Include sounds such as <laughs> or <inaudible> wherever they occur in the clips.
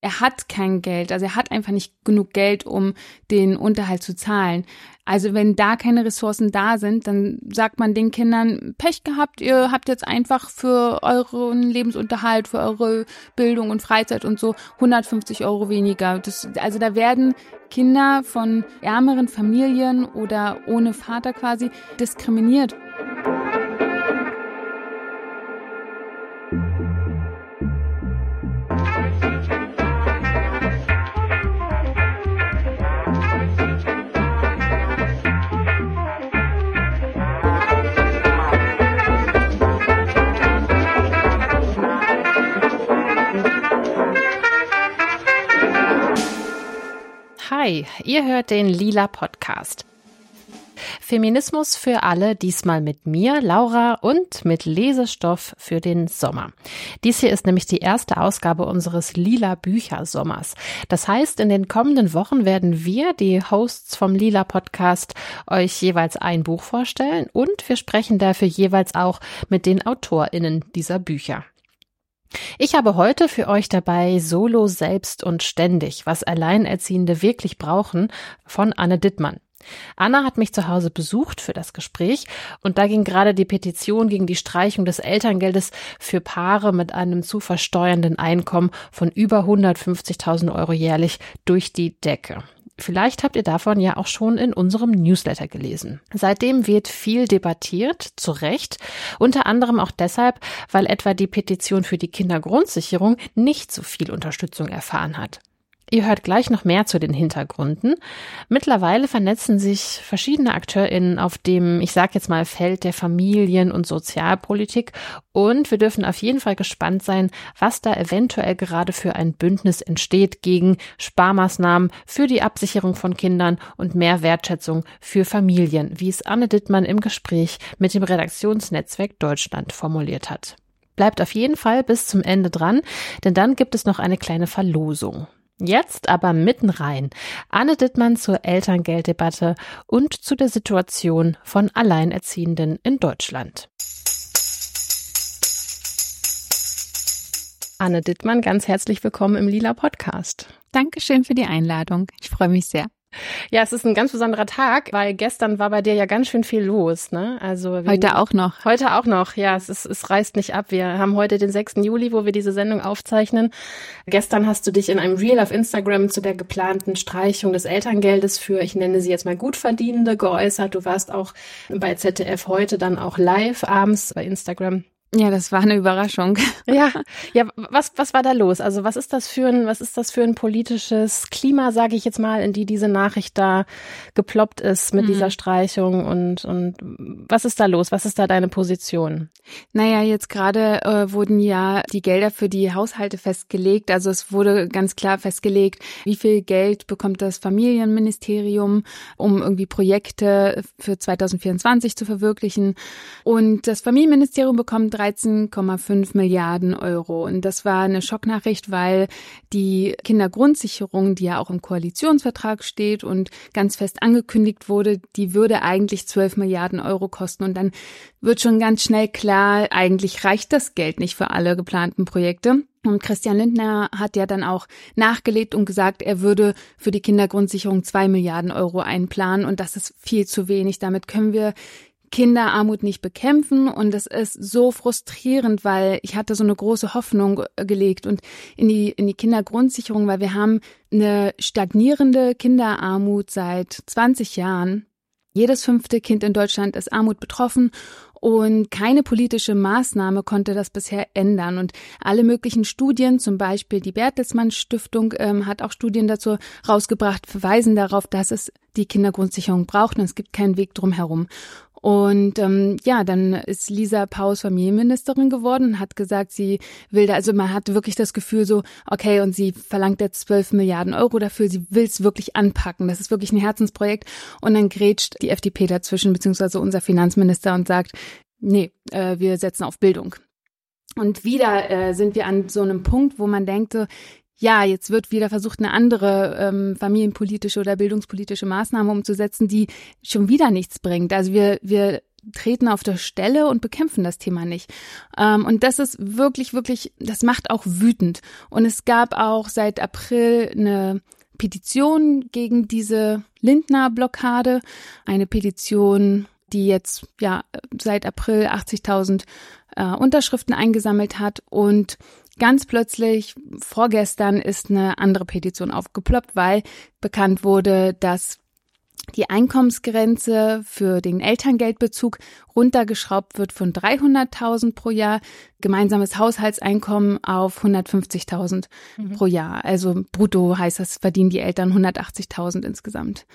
er hat kein Geld, also er hat einfach nicht genug Geld, um den Unterhalt zu zahlen. Also wenn da keine Ressourcen da sind, dann sagt man den Kindern, Pech gehabt, ihr habt jetzt einfach für euren Lebensunterhalt, für eure Bildung und Freizeit und so 150 Euro weniger. Das, also da werden Kinder von ärmeren Familien oder ohne Vater quasi diskriminiert. Hi, ihr hört den Lila Podcast. Feminismus für alle, diesmal mit mir, Laura, und mit Lesestoff für den Sommer. Dies hier ist nämlich die erste Ausgabe unseres Lila Büchersommers. Das heißt, in den kommenden Wochen werden wir, die Hosts vom Lila Podcast, euch jeweils ein Buch vorstellen und wir sprechen dafür jeweils auch mit den AutorInnen dieser Bücher. Ich habe heute für euch dabei Solo selbst und ständig, was Alleinerziehende wirklich brauchen, von Anne Dittmann. Anna hat mich zu Hause besucht für das Gespräch und da ging gerade die Petition gegen die Streichung des Elterngeldes für Paare mit einem zu versteuernden Einkommen von über 150.000 Euro jährlich durch die Decke. Vielleicht habt ihr davon ja auch schon in unserem Newsletter gelesen. Seitdem wird viel debattiert, zu Recht, unter anderem auch deshalb, weil etwa die Petition für die Kindergrundsicherung nicht so viel Unterstützung erfahren hat. Ihr hört gleich noch mehr zu den Hintergründen. Mittlerweile vernetzen sich verschiedene AkteurInnen auf dem, ich sag jetzt mal, Feld der Familien- und Sozialpolitik und wir dürfen auf jeden Fall gespannt sein, was da eventuell gerade für ein Bündnis entsteht gegen Sparmaßnahmen für die Absicherung von Kindern und mehr Wertschätzung für Familien, wie es Anne Dittmann im Gespräch mit dem Redaktionsnetzwerk Deutschland formuliert hat. Bleibt auf jeden Fall bis zum Ende dran, denn dann gibt es noch eine kleine Verlosung. Jetzt aber mitten rein. Anne Dittmann zur Elterngelddebatte und zu der Situation von Alleinerziehenden in Deutschland. Anne Dittmann, ganz herzlich willkommen im Lila Podcast. Dankeschön für die Einladung. Ich freue mich sehr. Ja, es ist ein ganz besonderer Tag, weil gestern war bei dir ja ganz schön viel los, ne? Also heute auch noch. Heute auch noch, ja. Es, ist, es reißt nicht ab. Wir haben heute den 6. Juli, wo wir diese Sendung aufzeichnen. Gestern hast du dich in einem Reel auf Instagram zu der geplanten Streichung des Elterngeldes für, ich nenne sie jetzt mal Gutverdienende, geäußert. Du warst auch bei ZDF heute dann auch live abends bei Instagram. Ja, das war eine Überraschung. <laughs> Ja, ja, was was war da los? Also was ist das für ein was ist das für ein politisches Klima, sage ich jetzt mal, in die diese Nachricht da geploppt ist mit mhm. dieser Streichung und und was ist da los? Was ist da deine Position? Naja, jetzt gerade äh, wurden ja die Gelder für die Haushalte festgelegt. Also es wurde ganz klar festgelegt, wie viel Geld bekommt das Familienministerium, um irgendwie Projekte für 2024 zu verwirklichen. Und das Familienministerium bekommt 13,5 Milliarden Euro. Und das war eine Schocknachricht, weil die Kindergrundsicherung, die ja auch im Koalitionsvertrag steht und ganz fest angekündigt wurde, die würde eigentlich 12 Milliarden Euro kosten. Und dann wird schon ganz schnell klar, eigentlich reicht das Geld nicht für alle geplanten Projekte. Und Christian Lindner hat ja dann auch nachgelegt und gesagt, er würde für die Kindergrundsicherung zwei Milliarden Euro einplanen und das ist viel zu wenig. Damit können wir Kinderarmut nicht bekämpfen und es ist so frustrierend, weil ich hatte so eine große Hoffnung äh, gelegt und in die in die Kindergrundsicherung, weil wir haben eine stagnierende Kinderarmut seit 20 Jahren. Jedes fünfte Kind in Deutschland ist Armut betroffen und keine politische Maßnahme konnte das bisher ändern. Und alle möglichen Studien, zum Beispiel die Bertelsmann Stiftung ähm, hat auch Studien dazu rausgebracht, verweisen darauf, dass es die Kindergrundsicherung braucht und es gibt keinen Weg drum herum. Und ähm, ja, dann ist Lisa Paus Familienministerin geworden und hat gesagt, sie will da, also man hat wirklich das Gefühl so, okay, und sie verlangt jetzt 12 Milliarden Euro dafür, sie will es wirklich anpacken. Das ist wirklich ein Herzensprojekt. Und dann grätscht die FDP dazwischen, beziehungsweise unser Finanzminister und sagt, nee, äh, wir setzen auf Bildung. Und wieder äh, sind wir an so einem Punkt, wo man denkt, so, ja, jetzt wird wieder versucht, eine andere ähm, familienpolitische oder bildungspolitische Maßnahme umzusetzen, die schon wieder nichts bringt. Also wir, wir treten auf der Stelle und bekämpfen das Thema nicht. Ähm, und das ist wirklich, wirklich, das macht auch wütend. Und es gab auch seit April eine Petition gegen diese Lindner-Blockade, eine Petition, die jetzt ja seit April 80.000 äh, Unterschriften eingesammelt hat und ganz plötzlich vorgestern ist eine andere Petition aufgeploppt, weil bekannt wurde, dass die Einkommensgrenze für den Elterngeldbezug runtergeschraubt wird von 300.000 pro Jahr, gemeinsames Haushaltseinkommen auf 150.000 mhm. pro Jahr. Also brutto heißt das, verdienen die Eltern 180.000 insgesamt.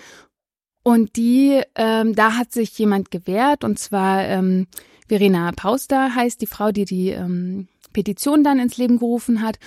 Und die, ähm, da hat sich jemand gewehrt, und zwar ähm, Verena Pauster heißt die Frau, die die ähm, Petition dann ins Leben gerufen hat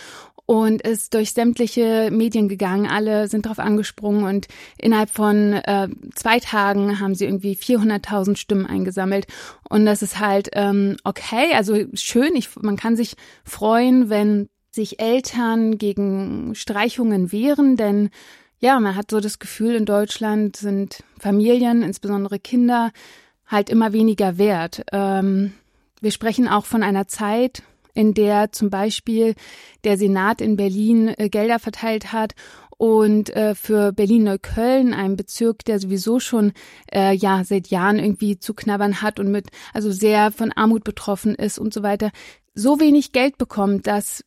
und ist durch sämtliche Medien gegangen. Alle sind drauf angesprungen und innerhalb von äh, zwei Tagen haben sie irgendwie 400.000 Stimmen eingesammelt. Und das ist halt ähm, okay, also schön. Ich, man kann sich freuen, wenn sich Eltern gegen Streichungen wehren, denn ja, man hat so das Gefühl, in Deutschland sind Familien, insbesondere Kinder, halt immer weniger wert. Ähm, wir sprechen auch von einer Zeit, in der zum Beispiel der Senat in Berlin äh, Gelder verteilt hat und äh, für Berlin-Neukölln, einem Bezirk, der sowieso schon äh, ja seit Jahren irgendwie zu knabbern hat und mit also sehr von Armut betroffen ist und so weiter, so wenig Geld bekommt, dass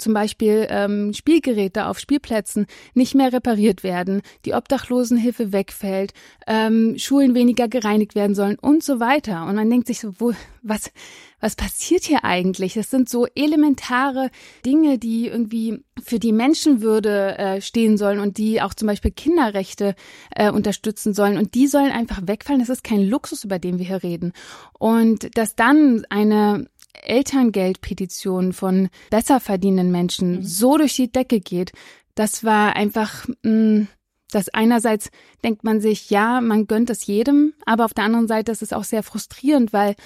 zum Beispiel ähm, Spielgeräte auf Spielplätzen nicht mehr repariert werden, die Obdachlosenhilfe wegfällt, ähm, Schulen weniger gereinigt werden sollen und so weiter. Und man denkt sich so, wo, was, was passiert hier eigentlich? Das sind so elementare Dinge, die irgendwie für die Menschenwürde äh, stehen sollen und die auch zum Beispiel Kinderrechte äh, unterstützen sollen. Und die sollen einfach wegfallen. Das ist kein Luxus, über den wir hier reden. Und dass dann eine Elterngeldpetition von besser verdienenden Menschen mhm. so durch die Decke geht, das war einfach, mh, mm, das einerseits denkt man sich, ja, man gönnt es jedem, aber auf der anderen Seite ist es auch sehr frustrierend, weil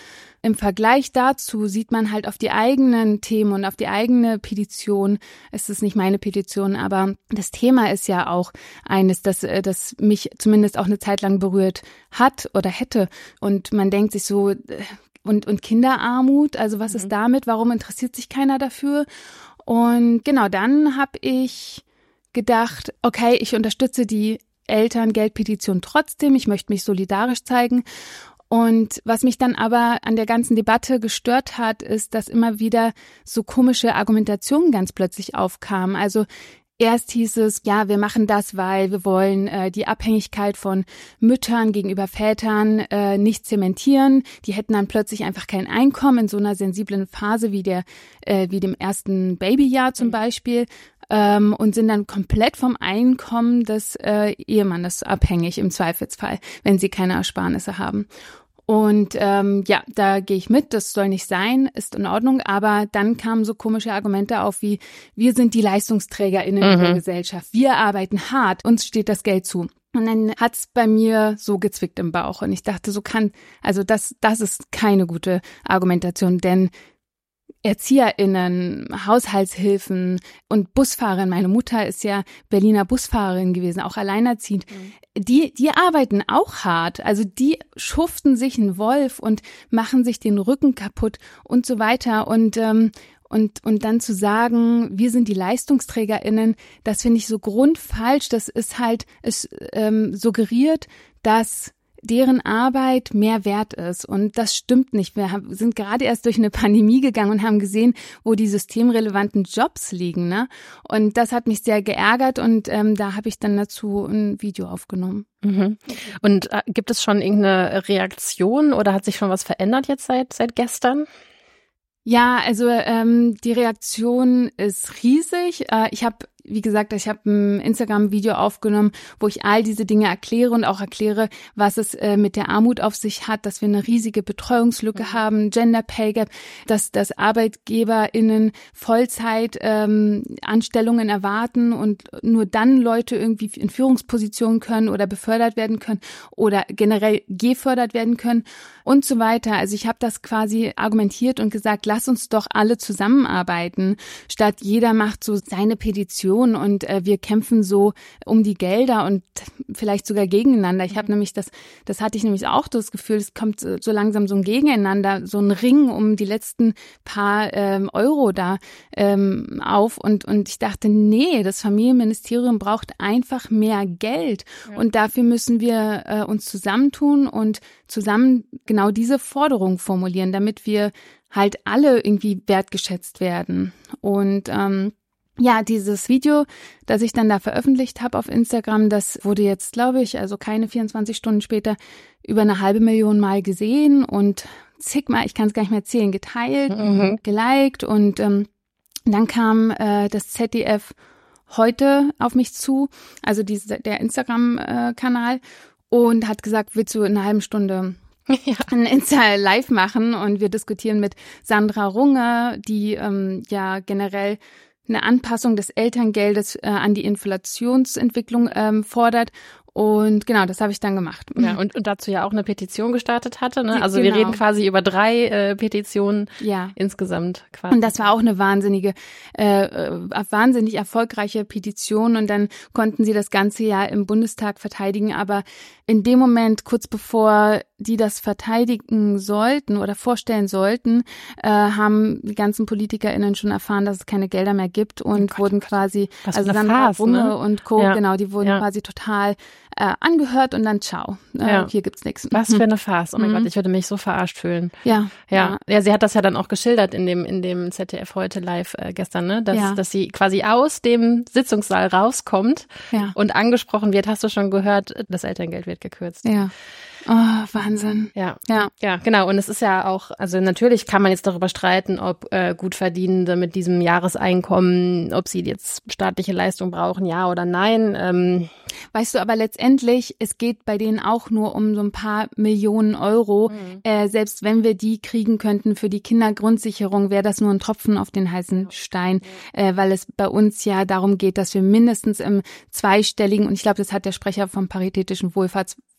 im Vergleich dazu sieht man halt auf die eigenen Themen und auf die eigene Petition. Es ist nicht meine Petition, aber das Thema ist ja auch eines, das, äh, das mich zumindest auch eine Zeit lang berührt hat oder hätte. Und man denkt sich so, äh, und, und Kinderarmut. Also was mhm. ist damit? Warum interessiert sich keiner dafür? Und genau, dann habe ich gedacht, okay, ich unterstütze die Elterngeldpetition trotzdem. Ich möchte mich solidarisch zeigen. Und was mich dann aber an der ganzen Debatte gestört hat, ist, dass immer wieder so komische Argumentationen ganz plötzlich aufkamen. Also Erst hieß es, ja, wir machen das, weil wir wollen äh, die Abhängigkeit von Müttern gegenüber Vätern äh, nicht zementieren. Die hätten dann plötzlich einfach kein Einkommen in so einer sensiblen Phase wie der, äh, wie dem ersten Babyjahr zum mhm. Beispiel ähm, und sind dann komplett vom Einkommen des äh, Ehemannes abhängig im Zweifelsfall, wenn sie keine Ersparnisse haben. Und ähm, ja, da gehe ich mit, das soll nicht sein, ist in Ordnung. Aber dann kamen so komische Argumente auf wie, wir sind die LeistungsträgerInnen mhm. der Gesellschaft, wir arbeiten hart, uns steht das Geld zu. Und dann hat's bei mir so gezwickt im Bauch. Und ich dachte, so kann, also das, das ist keine gute Argumentation, denn ErzieherInnen, Haushaltshilfen und Busfahrerin. Meine Mutter ist ja Berliner Busfahrerin gewesen, auch alleinerziehend. Mhm. Die, die arbeiten auch hart. Also die schuften sich einen Wolf und machen sich den Rücken kaputt und so weiter. Und, ähm, und, und dann zu sagen, wir sind die LeistungsträgerInnen, das finde ich so grundfalsch. Das ist halt, es ähm, suggeriert, dass deren Arbeit mehr wert ist. Und das stimmt nicht. Wir haben, sind gerade erst durch eine Pandemie gegangen und haben gesehen, wo die systemrelevanten Jobs liegen. Ne? Und das hat mich sehr geärgert und ähm, da habe ich dann dazu ein Video aufgenommen. Mhm. Und äh, gibt es schon irgendeine Reaktion oder hat sich schon was verändert jetzt seit, seit gestern? Ja, also ähm, die Reaktion ist riesig. Äh, ich habe wie gesagt, ich habe ein Instagram-Video aufgenommen, wo ich all diese Dinge erkläre und auch erkläre, was es äh, mit der Armut auf sich hat, dass wir eine riesige Betreuungslücke mhm. haben, Gender Pay Gap, dass, dass ArbeitgeberInnen Vollzeit ähm, Anstellungen erwarten und nur dann Leute irgendwie in Führungspositionen können oder befördert werden können oder generell gefördert werden können und so weiter. Also ich habe das quasi argumentiert und gesagt, lass uns doch alle zusammenarbeiten, statt jeder macht so seine Petition Opposition und äh, wir kämpfen so um die Gelder und vielleicht sogar gegeneinander. Ich habe mhm. nämlich das, das hatte ich nämlich auch das Gefühl, es kommt so langsam so ein Gegeneinander, so ein Ring um die letzten paar ähm, Euro da ähm, auf und und ich dachte, nee, das Familienministerium braucht einfach mehr Geld ja. und dafür müssen wir äh, uns zusammentun und zusammen genau diese Forderung formulieren, damit wir halt alle irgendwie wertgeschätzt werden. Und ähm, ja, dieses Video, das ich dann da veröffentlicht habe auf Instagram, das wurde jetzt, glaube ich, also keine 24 Stunden später über eine halbe Million Mal gesehen und zigmal, ich kann es gar nicht mehr zählen, geteilt, mhm. geliked und ähm, dann kam äh, das ZDF heute auf mich zu, also diese, der Instagram-Kanal äh, und hat gesagt, willst du in einer halben Stunde <laughs> ja. ein Insta Live machen und wir diskutieren mit Sandra Runge, die ähm, ja generell eine Anpassung des Elterngeldes äh, an die Inflationsentwicklung ähm, fordert und genau, das habe ich dann gemacht. Ja, und, und dazu ja auch eine Petition gestartet hatte. Ne? Also genau. wir reden quasi über drei äh, Petitionen ja. insgesamt quasi. Und das war auch eine wahnsinnige, äh, äh, wahnsinnig erfolgreiche Petition. Und dann konnten sie das ganze Jahr im Bundestag verteidigen. Aber in dem Moment, kurz bevor die das verteidigen sollten oder vorstellen sollten, äh, haben die ganzen PolitikerInnen schon erfahren, dass es keine Gelder mehr gibt und oh Gott, wurden quasi, also Sandra Runge ne? und Co., ja. genau, die wurden ja. quasi total äh, angehört und dann ciao. Äh, ja. Hier gibt's nichts. Was für eine <laughs> Farce. Oh mein mhm. Gott, ich würde mich so verarscht fühlen. Ja, ja. Ja, sie hat das ja dann auch geschildert in dem, in dem ZDF heute live äh, gestern, ne? Dass, ja. dass sie quasi aus dem Sitzungssaal rauskommt ja. und angesprochen wird, hast du schon gehört, das Elterngeld wird gekürzt. Ja. Oh, Wahnsinn. Ja. Ja. Ja, genau. Und es ist ja auch, also natürlich kann man jetzt darüber streiten, ob äh, Gutverdienende mit diesem Jahreseinkommen, ob sie jetzt staatliche Leistung brauchen, ja oder nein. Ähm, weißt du, aber letztendlich, es geht bei denen auch nur um so ein paar Millionen Euro. Mhm. Äh, selbst wenn wir die kriegen könnten für die Kindergrundsicherung, wäre das nur ein Tropfen auf den heißen Stein, äh, weil es bei uns ja darum geht, dass wir mindestens im zweistelligen, und ich glaube, das hat der Sprecher vom Paritätischen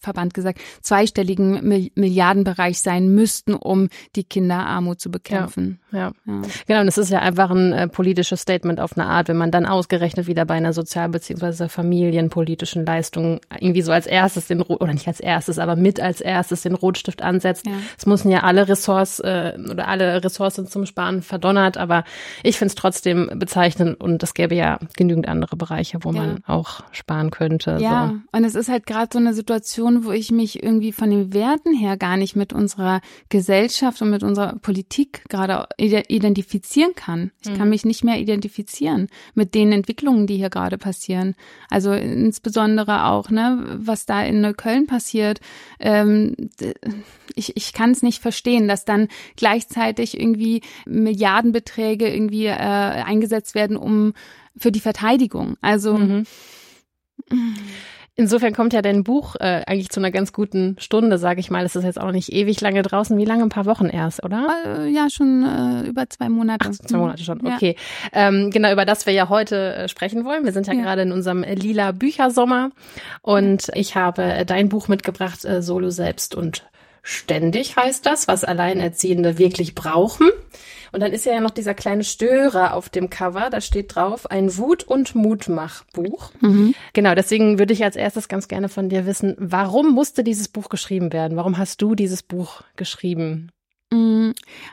Wohlfahrtsverband gesagt, zweistelligen Milliardenbereich sein müssten, um die Kinderarmut zu bekämpfen. Ja, ja. ja. Genau, und es ist ja einfach ein äh, politisches Statement auf eine Art, wenn man dann ausgerechnet wieder bei einer sozial- bzw. familienpolitischen Leistung irgendwie so als erstes den, oder nicht als erstes, aber mit als erstes den Rotstift ansetzt. Ja. Es müssen ja alle Ressorts äh, oder alle Ressourcen zum Sparen verdonnert, aber ich finde es trotzdem bezeichnend und es gäbe ja genügend andere Bereiche, wo man auch sparen könnte. Ja, so. und es ist halt gerade so eine Situation, wo ich mich irgendwie von den Werten her gar nicht mit unserer Gesellschaft und mit unserer Politik gerade identifizieren kann. Ich mhm. kann mich nicht mehr identifizieren mit den Entwicklungen, die hier gerade passieren. Also insbesondere auch, ne, was da in Neukölln passiert. Ähm, ich, ich kann es nicht verstehen, dass dann gleichzeitig irgendwie Milliardenbeträge irgendwie äh, eingesetzt werden, um für die Verteidigung. Also mhm. Insofern kommt ja dein Buch äh, eigentlich zu einer ganz guten Stunde, sage ich mal. Es ist jetzt auch nicht ewig lange draußen. Wie lange? Ein paar Wochen erst, oder? Äh, ja, schon äh, über zwei Monate. Ach, zwei Monate schon, okay. Ja. Ähm, genau, über das wir ja heute äh, sprechen wollen. Wir sind ja, ja. gerade in unserem äh, lila Büchersommer und ich habe dein Buch mitgebracht, äh, Solo selbst und ständig heißt das, was Alleinerziehende wirklich brauchen. Und dann ist ja noch dieser kleine Störer auf dem Cover, da steht drauf ein Wut- und Mutmachbuch. Mhm. Genau, deswegen würde ich als erstes ganz gerne von dir wissen, warum musste dieses Buch geschrieben werden? Warum hast du dieses Buch geschrieben? Mm,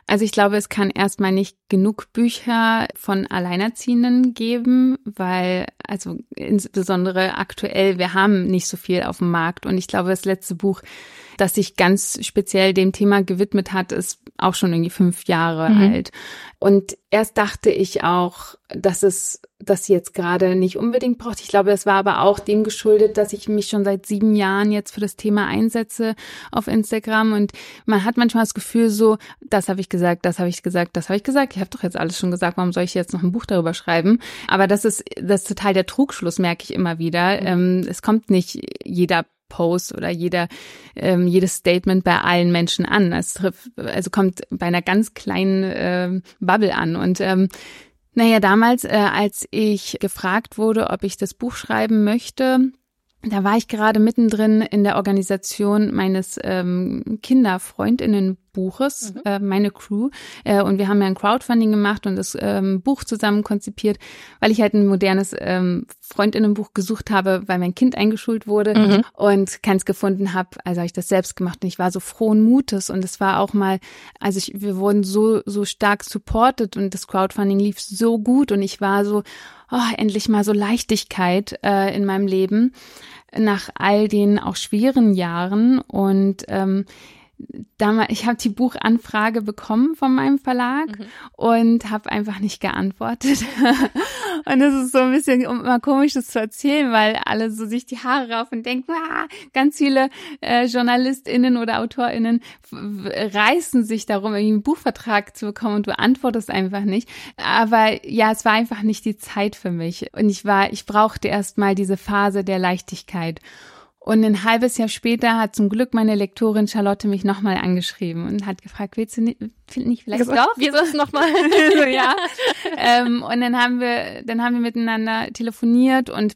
also ich glaube, es kann erstmal nicht genug Bücher von Alleinerziehenden geben, weil, also insbesondere aktuell, wir haben nicht so viel auf dem Markt. Und ich glaube, das letzte Buch das sich ganz speziell dem Thema gewidmet hat, ist auch schon irgendwie fünf Jahre mhm. alt. Und erst dachte ich auch, dass es das jetzt gerade nicht unbedingt braucht. Ich glaube, es war aber auch dem geschuldet, dass ich mich schon seit sieben Jahren jetzt für das Thema einsetze auf Instagram und man hat manchmal das Gefühl so, das habe ich gesagt, das habe ich gesagt, das habe ich gesagt. Ich habe doch jetzt alles schon gesagt, warum soll ich jetzt noch ein Buch darüber schreiben? Aber das ist das ist total der Trugschluss, merke ich immer wieder. Mhm. Ähm, es kommt nicht jeder Post oder jeder, ähm, jedes Statement bei allen Menschen an. Es trifft, also kommt bei einer ganz kleinen äh, Bubble an. Und ähm, naja, damals, äh, als ich gefragt wurde, ob ich das Buch schreiben möchte, da war ich gerade mittendrin in der Organisation meines ähm, Kinderfreundinnen Buches, mhm. äh, meine Crew. Äh, und wir haben ja ein Crowdfunding gemacht und das ähm, Buch zusammen konzipiert, weil ich halt ein modernes ähm, Freundinnenbuch gesucht habe, weil mein Kind eingeschult wurde mhm. und keins gefunden habe. Also habe ich das selbst gemacht und ich war so frohen Mutes und es war auch mal, also ich, wir wurden so so stark supported und das Crowdfunding lief so gut und ich war so, oh, endlich mal so Leichtigkeit äh, in meinem Leben nach all den auch schweren Jahren und ähm, damals, ich habe die Buchanfrage bekommen von meinem Verlag mhm. und habe einfach nicht geantwortet. <laughs> und das ist so ein bisschen um mal komisch, das zu erzählen, weil alle so sich die Haare rauf und denken, ah, ganz viele äh, JournalistInnen oder AutorInnen reißen sich darum, irgendwie einen Buchvertrag zu bekommen und du antwortest einfach nicht. Aber ja, es war einfach nicht die Zeit für mich. Und ich war, ich brauchte erst mal diese Phase der Leichtigkeit. Und ein halbes Jahr später hat zum Glück meine Lektorin Charlotte mich nochmal angeschrieben und hat gefragt, willst du nicht, nicht vielleicht gesagt, doch? Ist es nochmal? so, <laughs> ja. ähm, und dann haben wir, dann haben wir miteinander telefoniert und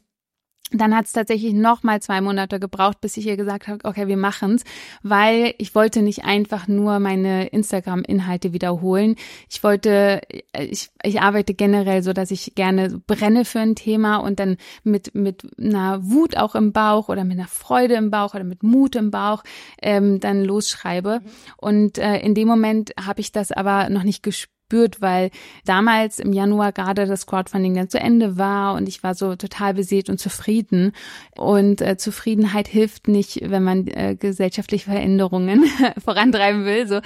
dann hat es tatsächlich noch mal zwei Monate gebraucht, bis ich ihr gesagt habe, okay, wir machen's, weil ich wollte nicht einfach nur meine Instagram-Inhalte wiederholen. Ich wollte, ich, ich arbeite generell so, dass ich gerne brenne für ein Thema und dann mit mit einer Wut auch im Bauch oder mit einer Freude im Bauch oder mit Mut im Bauch ähm, dann losschreibe. Und äh, in dem Moment habe ich das aber noch nicht gespürt gespürt, weil damals im Januar gerade das Crowdfunding dann zu Ende war und ich war so total beseelt und zufrieden. Und äh, Zufriedenheit hilft nicht, wenn man äh, gesellschaftliche Veränderungen <laughs> vorantreiben will. So.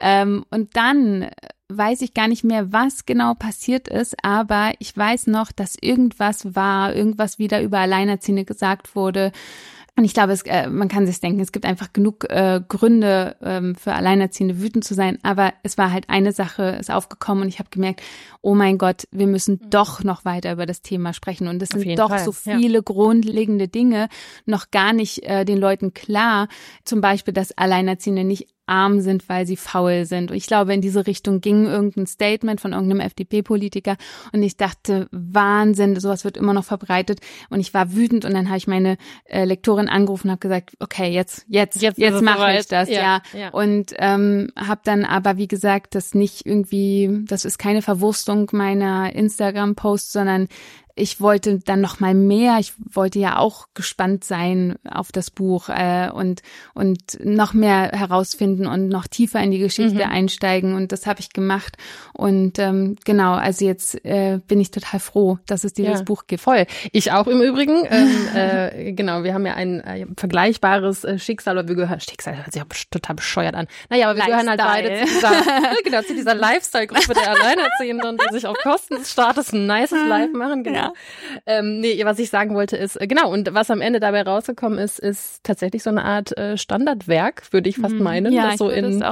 Ähm, und dann weiß ich gar nicht mehr, was genau passiert ist, aber ich weiß noch, dass irgendwas war, irgendwas wieder über Alleinerziehende gesagt wurde und ich glaube, es, äh, man kann sich denken, es gibt einfach genug äh, Gründe ähm, für Alleinerziehende wütend zu sein. Aber es war halt eine Sache, ist aufgekommen und ich habe gemerkt, oh mein Gott, wir müssen mhm. doch noch weiter über das Thema sprechen. Und es sind doch Fall. so viele ja. grundlegende Dinge noch gar nicht äh, den Leuten klar. Zum Beispiel, dass Alleinerziehende nicht arm sind, weil sie faul sind. Und ich glaube, in diese Richtung ging irgendein Statement von irgendeinem FDP-Politiker. Und ich dachte, Wahnsinn, sowas wird immer noch verbreitet. Und ich war wütend und dann habe ich meine äh, Lektorin angerufen und habe gesagt, okay, jetzt, jetzt, jetzt, jetzt mache ich das, ja. ja. ja. Und ähm, habe dann aber, wie gesagt, das nicht irgendwie, das ist keine Verwurstung meiner Instagram-Posts, sondern ich wollte dann noch mal mehr. Ich wollte ja auch gespannt sein auf das Buch äh, und und noch mehr herausfinden und noch tiefer in die Geschichte mhm. einsteigen. Und das habe ich gemacht. Und ähm, genau, also jetzt äh, bin ich total froh, dass es dieses ja, Buch gibt. Voll. Ich auch im Übrigen. ähm, <laughs> äh, genau, wir haben ja ein äh, vergleichbares äh, Schicksal, aber wir gehören Schicksal hört sich auch total bescheuert an. Naja, aber wir Lifestyle. gehören halt beide zu dieser, <laughs> genau, zu dieser Lifestyle-Gruppe der <laughs> Alleinerziehenden, die sich auf Kosten des Staates ein nices Life machen. Genau. Ja. Ähm, nee, was ich sagen wollte ist, äh, genau, und was am Ende dabei rausgekommen ist, ist tatsächlich so eine Art äh, Standardwerk, würde ich fast mhm. meinen, ja, das so in,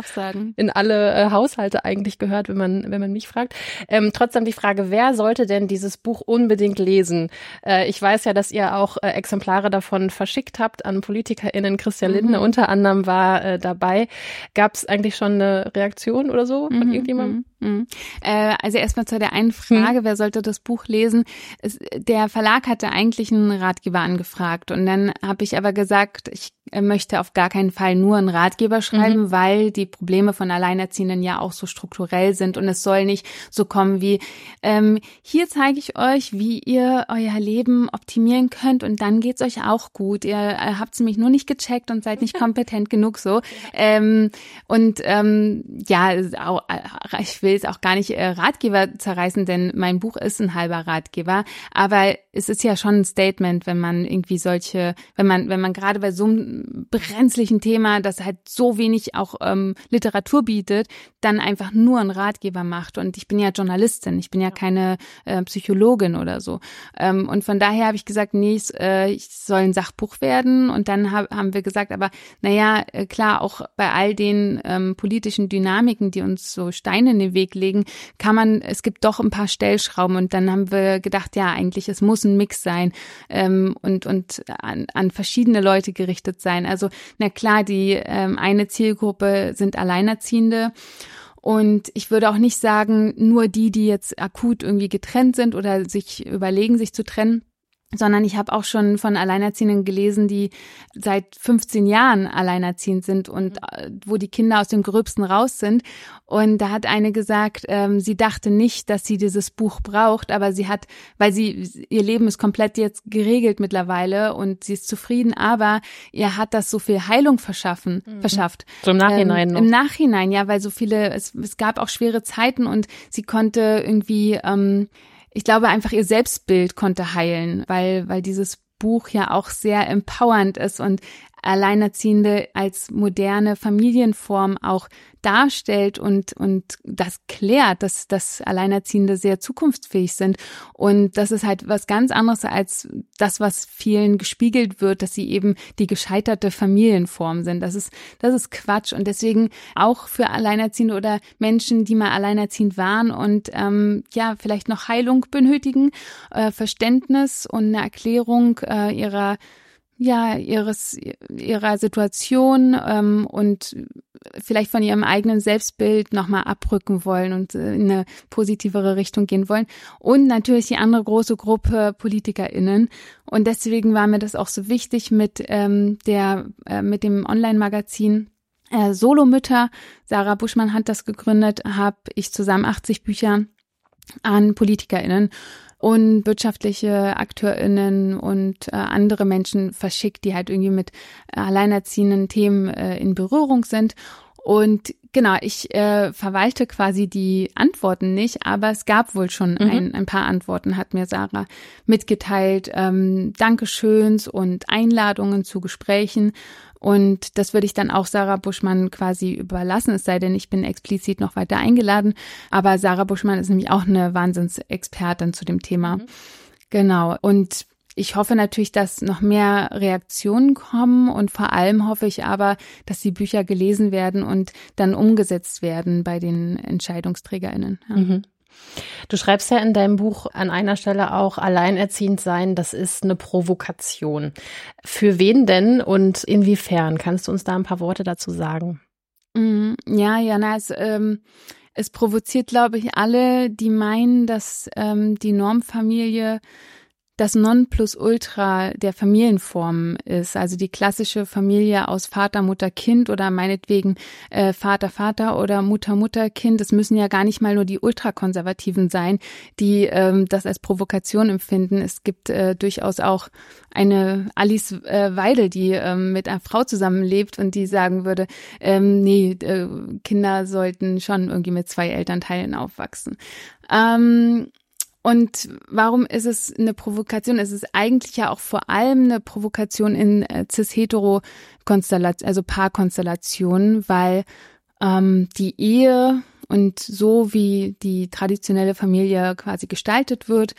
in alle äh, Haushalte eigentlich gehört, wenn man, wenn man mich fragt. Ähm, trotzdem die Frage, wer sollte denn dieses Buch unbedingt lesen? Äh, ich weiß ja, dass ihr auch äh, Exemplare davon verschickt habt an PolitikerInnen. Christian mhm. Lindner unter anderem war äh, dabei. Gab es eigentlich schon eine Reaktion oder so von mhm. irgendjemandem? Mhm. mhm. Äh, also erstmal zu der einen Frage, hm. wer sollte das Buch lesen? Es, der Verlag hatte eigentlich einen Ratgeber angefragt und dann habe ich aber gesagt, ich möchte auf gar keinen Fall nur einen Ratgeber schreiben, mhm. weil die Probleme von Alleinerziehenden ja auch so strukturell sind und es soll nicht so kommen wie ähm, hier zeige ich euch, wie ihr euer Leben optimieren könnt und dann geht's euch auch gut. Ihr äh, habt nämlich nur nicht gecheckt und seid nicht <laughs> kompetent genug so. Ähm, und ähm, ja, auch, äh, ich will es auch gar nicht äh, Ratgeber zerreißen, denn mein Buch ist ein halber Ratgeber. Aber es ist ja schon ein Statement, wenn man irgendwie solche, wenn man, wenn man gerade bei so einem brenzlichen Thema, das halt so wenig auch ähm, Literatur bietet, dann einfach nur einen Ratgeber macht. Und ich bin ja Journalistin, ich bin ja keine äh, Psychologin oder so. Ähm, und von daher habe ich gesagt, nee, es, äh, ich soll ein Sachbuch werden. Und dann hab, haben wir gesagt, aber naja, äh, klar, auch bei all den ähm, politischen Dynamiken, die uns so Steine in den Weg legen, kann man, es gibt doch ein paar Stellschrauben. Und dann haben wir gedacht, ja, eigentlich, es muss ein Mix sein ähm, und, und an, an verschiedene Leute gerichtet sein. Also, na klar, die ähm, eine Zielgruppe sind Alleinerziehende. Und ich würde auch nicht sagen, nur die, die jetzt akut irgendwie getrennt sind oder sich überlegen, sich zu trennen, sondern ich habe auch schon von Alleinerziehenden gelesen, die seit 15 Jahren alleinerziehend sind und mhm. äh, wo die Kinder aus dem Gröbsten raus sind. Und da hat eine gesagt, ähm, sie dachte nicht, dass sie dieses Buch braucht, aber sie hat, weil sie, ihr Leben ist komplett jetzt geregelt mittlerweile und sie ist zufrieden, aber ihr hat das so viel Heilung verschaffen, mhm. verschafft. So im Nachhinein ähm, noch. Im Nachhinein, ja, weil so viele, es, es gab auch schwere Zeiten und sie konnte irgendwie, ähm, ich glaube einfach ihr Selbstbild konnte heilen, weil, weil dieses Buch ja auch sehr empowernd ist und Alleinerziehende als moderne Familienform auch darstellt und, und das klärt, dass, dass Alleinerziehende sehr zukunftsfähig sind. Und das ist halt was ganz anderes als das, was vielen gespiegelt wird, dass sie eben die gescheiterte Familienform sind. Das ist, das ist Quatsch. Und deswegen auch für Alleinerziehende oder Menschen, die mal alleinerziehend waren und ähm, ja, vielleicht noch Heilung benötigen, äh, Verständnis und eine Erklärung äh, ihrer ja ihres ihrer Situation ähm, und vielleicht von ihrem eigenen Selbstbild nochmal abrücken wollen und äh, in eine positivere Richtung gehen wollen. Und natürlich die andere große Gruppe PolitikerInnen. Und deswegen war mir das auch so wichtig mit ähm, der äh, mit dem Online-Magazin äh, Solomütter Sarah Buschmann hat das gegründet habe ich zusammen 80 Bücher an PolitikerInnen und wirtschaftliche AkteurInnen und äh, andere Menschen verschickt, die halt irgendwie mit äh, alleinerziehenden Themen äh, in Berührung sind. Und genau, ich äh, verwalte quasi die Antworten nicht, aber es gab wohl schon mhm. ein, ein paar Antworten, hat mir Sarah mitgeteilt. Ähm, Dankeschöns und Einladungen zu Gesprächen. Und das würde ich dann auch Sarah Buschmann quasi überlassen, es sei denn, ich bin explizit noch weiter eingeladen. Aber Sarah Buschmann ist nämlich auch eine Wahnsinnsexpertin zu dem Thema. Mhm. Genau. Und ich hoffe natürlich, dass noch mehr Reaktionen kommen und vor allem hoffe ich aber, dass die Bücher gelesen werden und dann umgesetzt werden bei den Entscheidungsträgerinnen. Ja. Mhm. Du schreibst ja in deinem Buch an einer Stelle auch, alleinerziehend sein, das ist eine Provokation. Für wen denn und inwiefern? Kannst du uns da ein paar Worte dazu sagen? Mm, ja, ja, na, es, ähm, es provoziert, glaube ich, alle, die meinen, dass ähm, die Normfamilie das Nonplusultra der Familienformen ist. Also die klassische Familie aus Vater, Mutter, Kind oder meinetwegen äh, Vater, Vater oder Mutter, Mutter, Kind. Es müssen ja gar nicht mal nur die Ultrakonservativen sein, die ähm, das als Provokation empfinden. Es gibt äh, durchaus auch eine Alice äh, Weidel, die ähm, mit einer Frau zusammenlebt und die sagen würde, ähm, nee, äh, Kinder sollten schon irgendwie mit zwei Elternteilen aufwachsen. Ähm, und warum ist es eine Provokation? Es ist eigentlich ja auch vor allem eine Provokation in äh, cis-hetero-Konstellationen, also Paarkonstellationen, weil ähm, die Ehe und so wie die traditionelle Familie quasi gestaltet wird,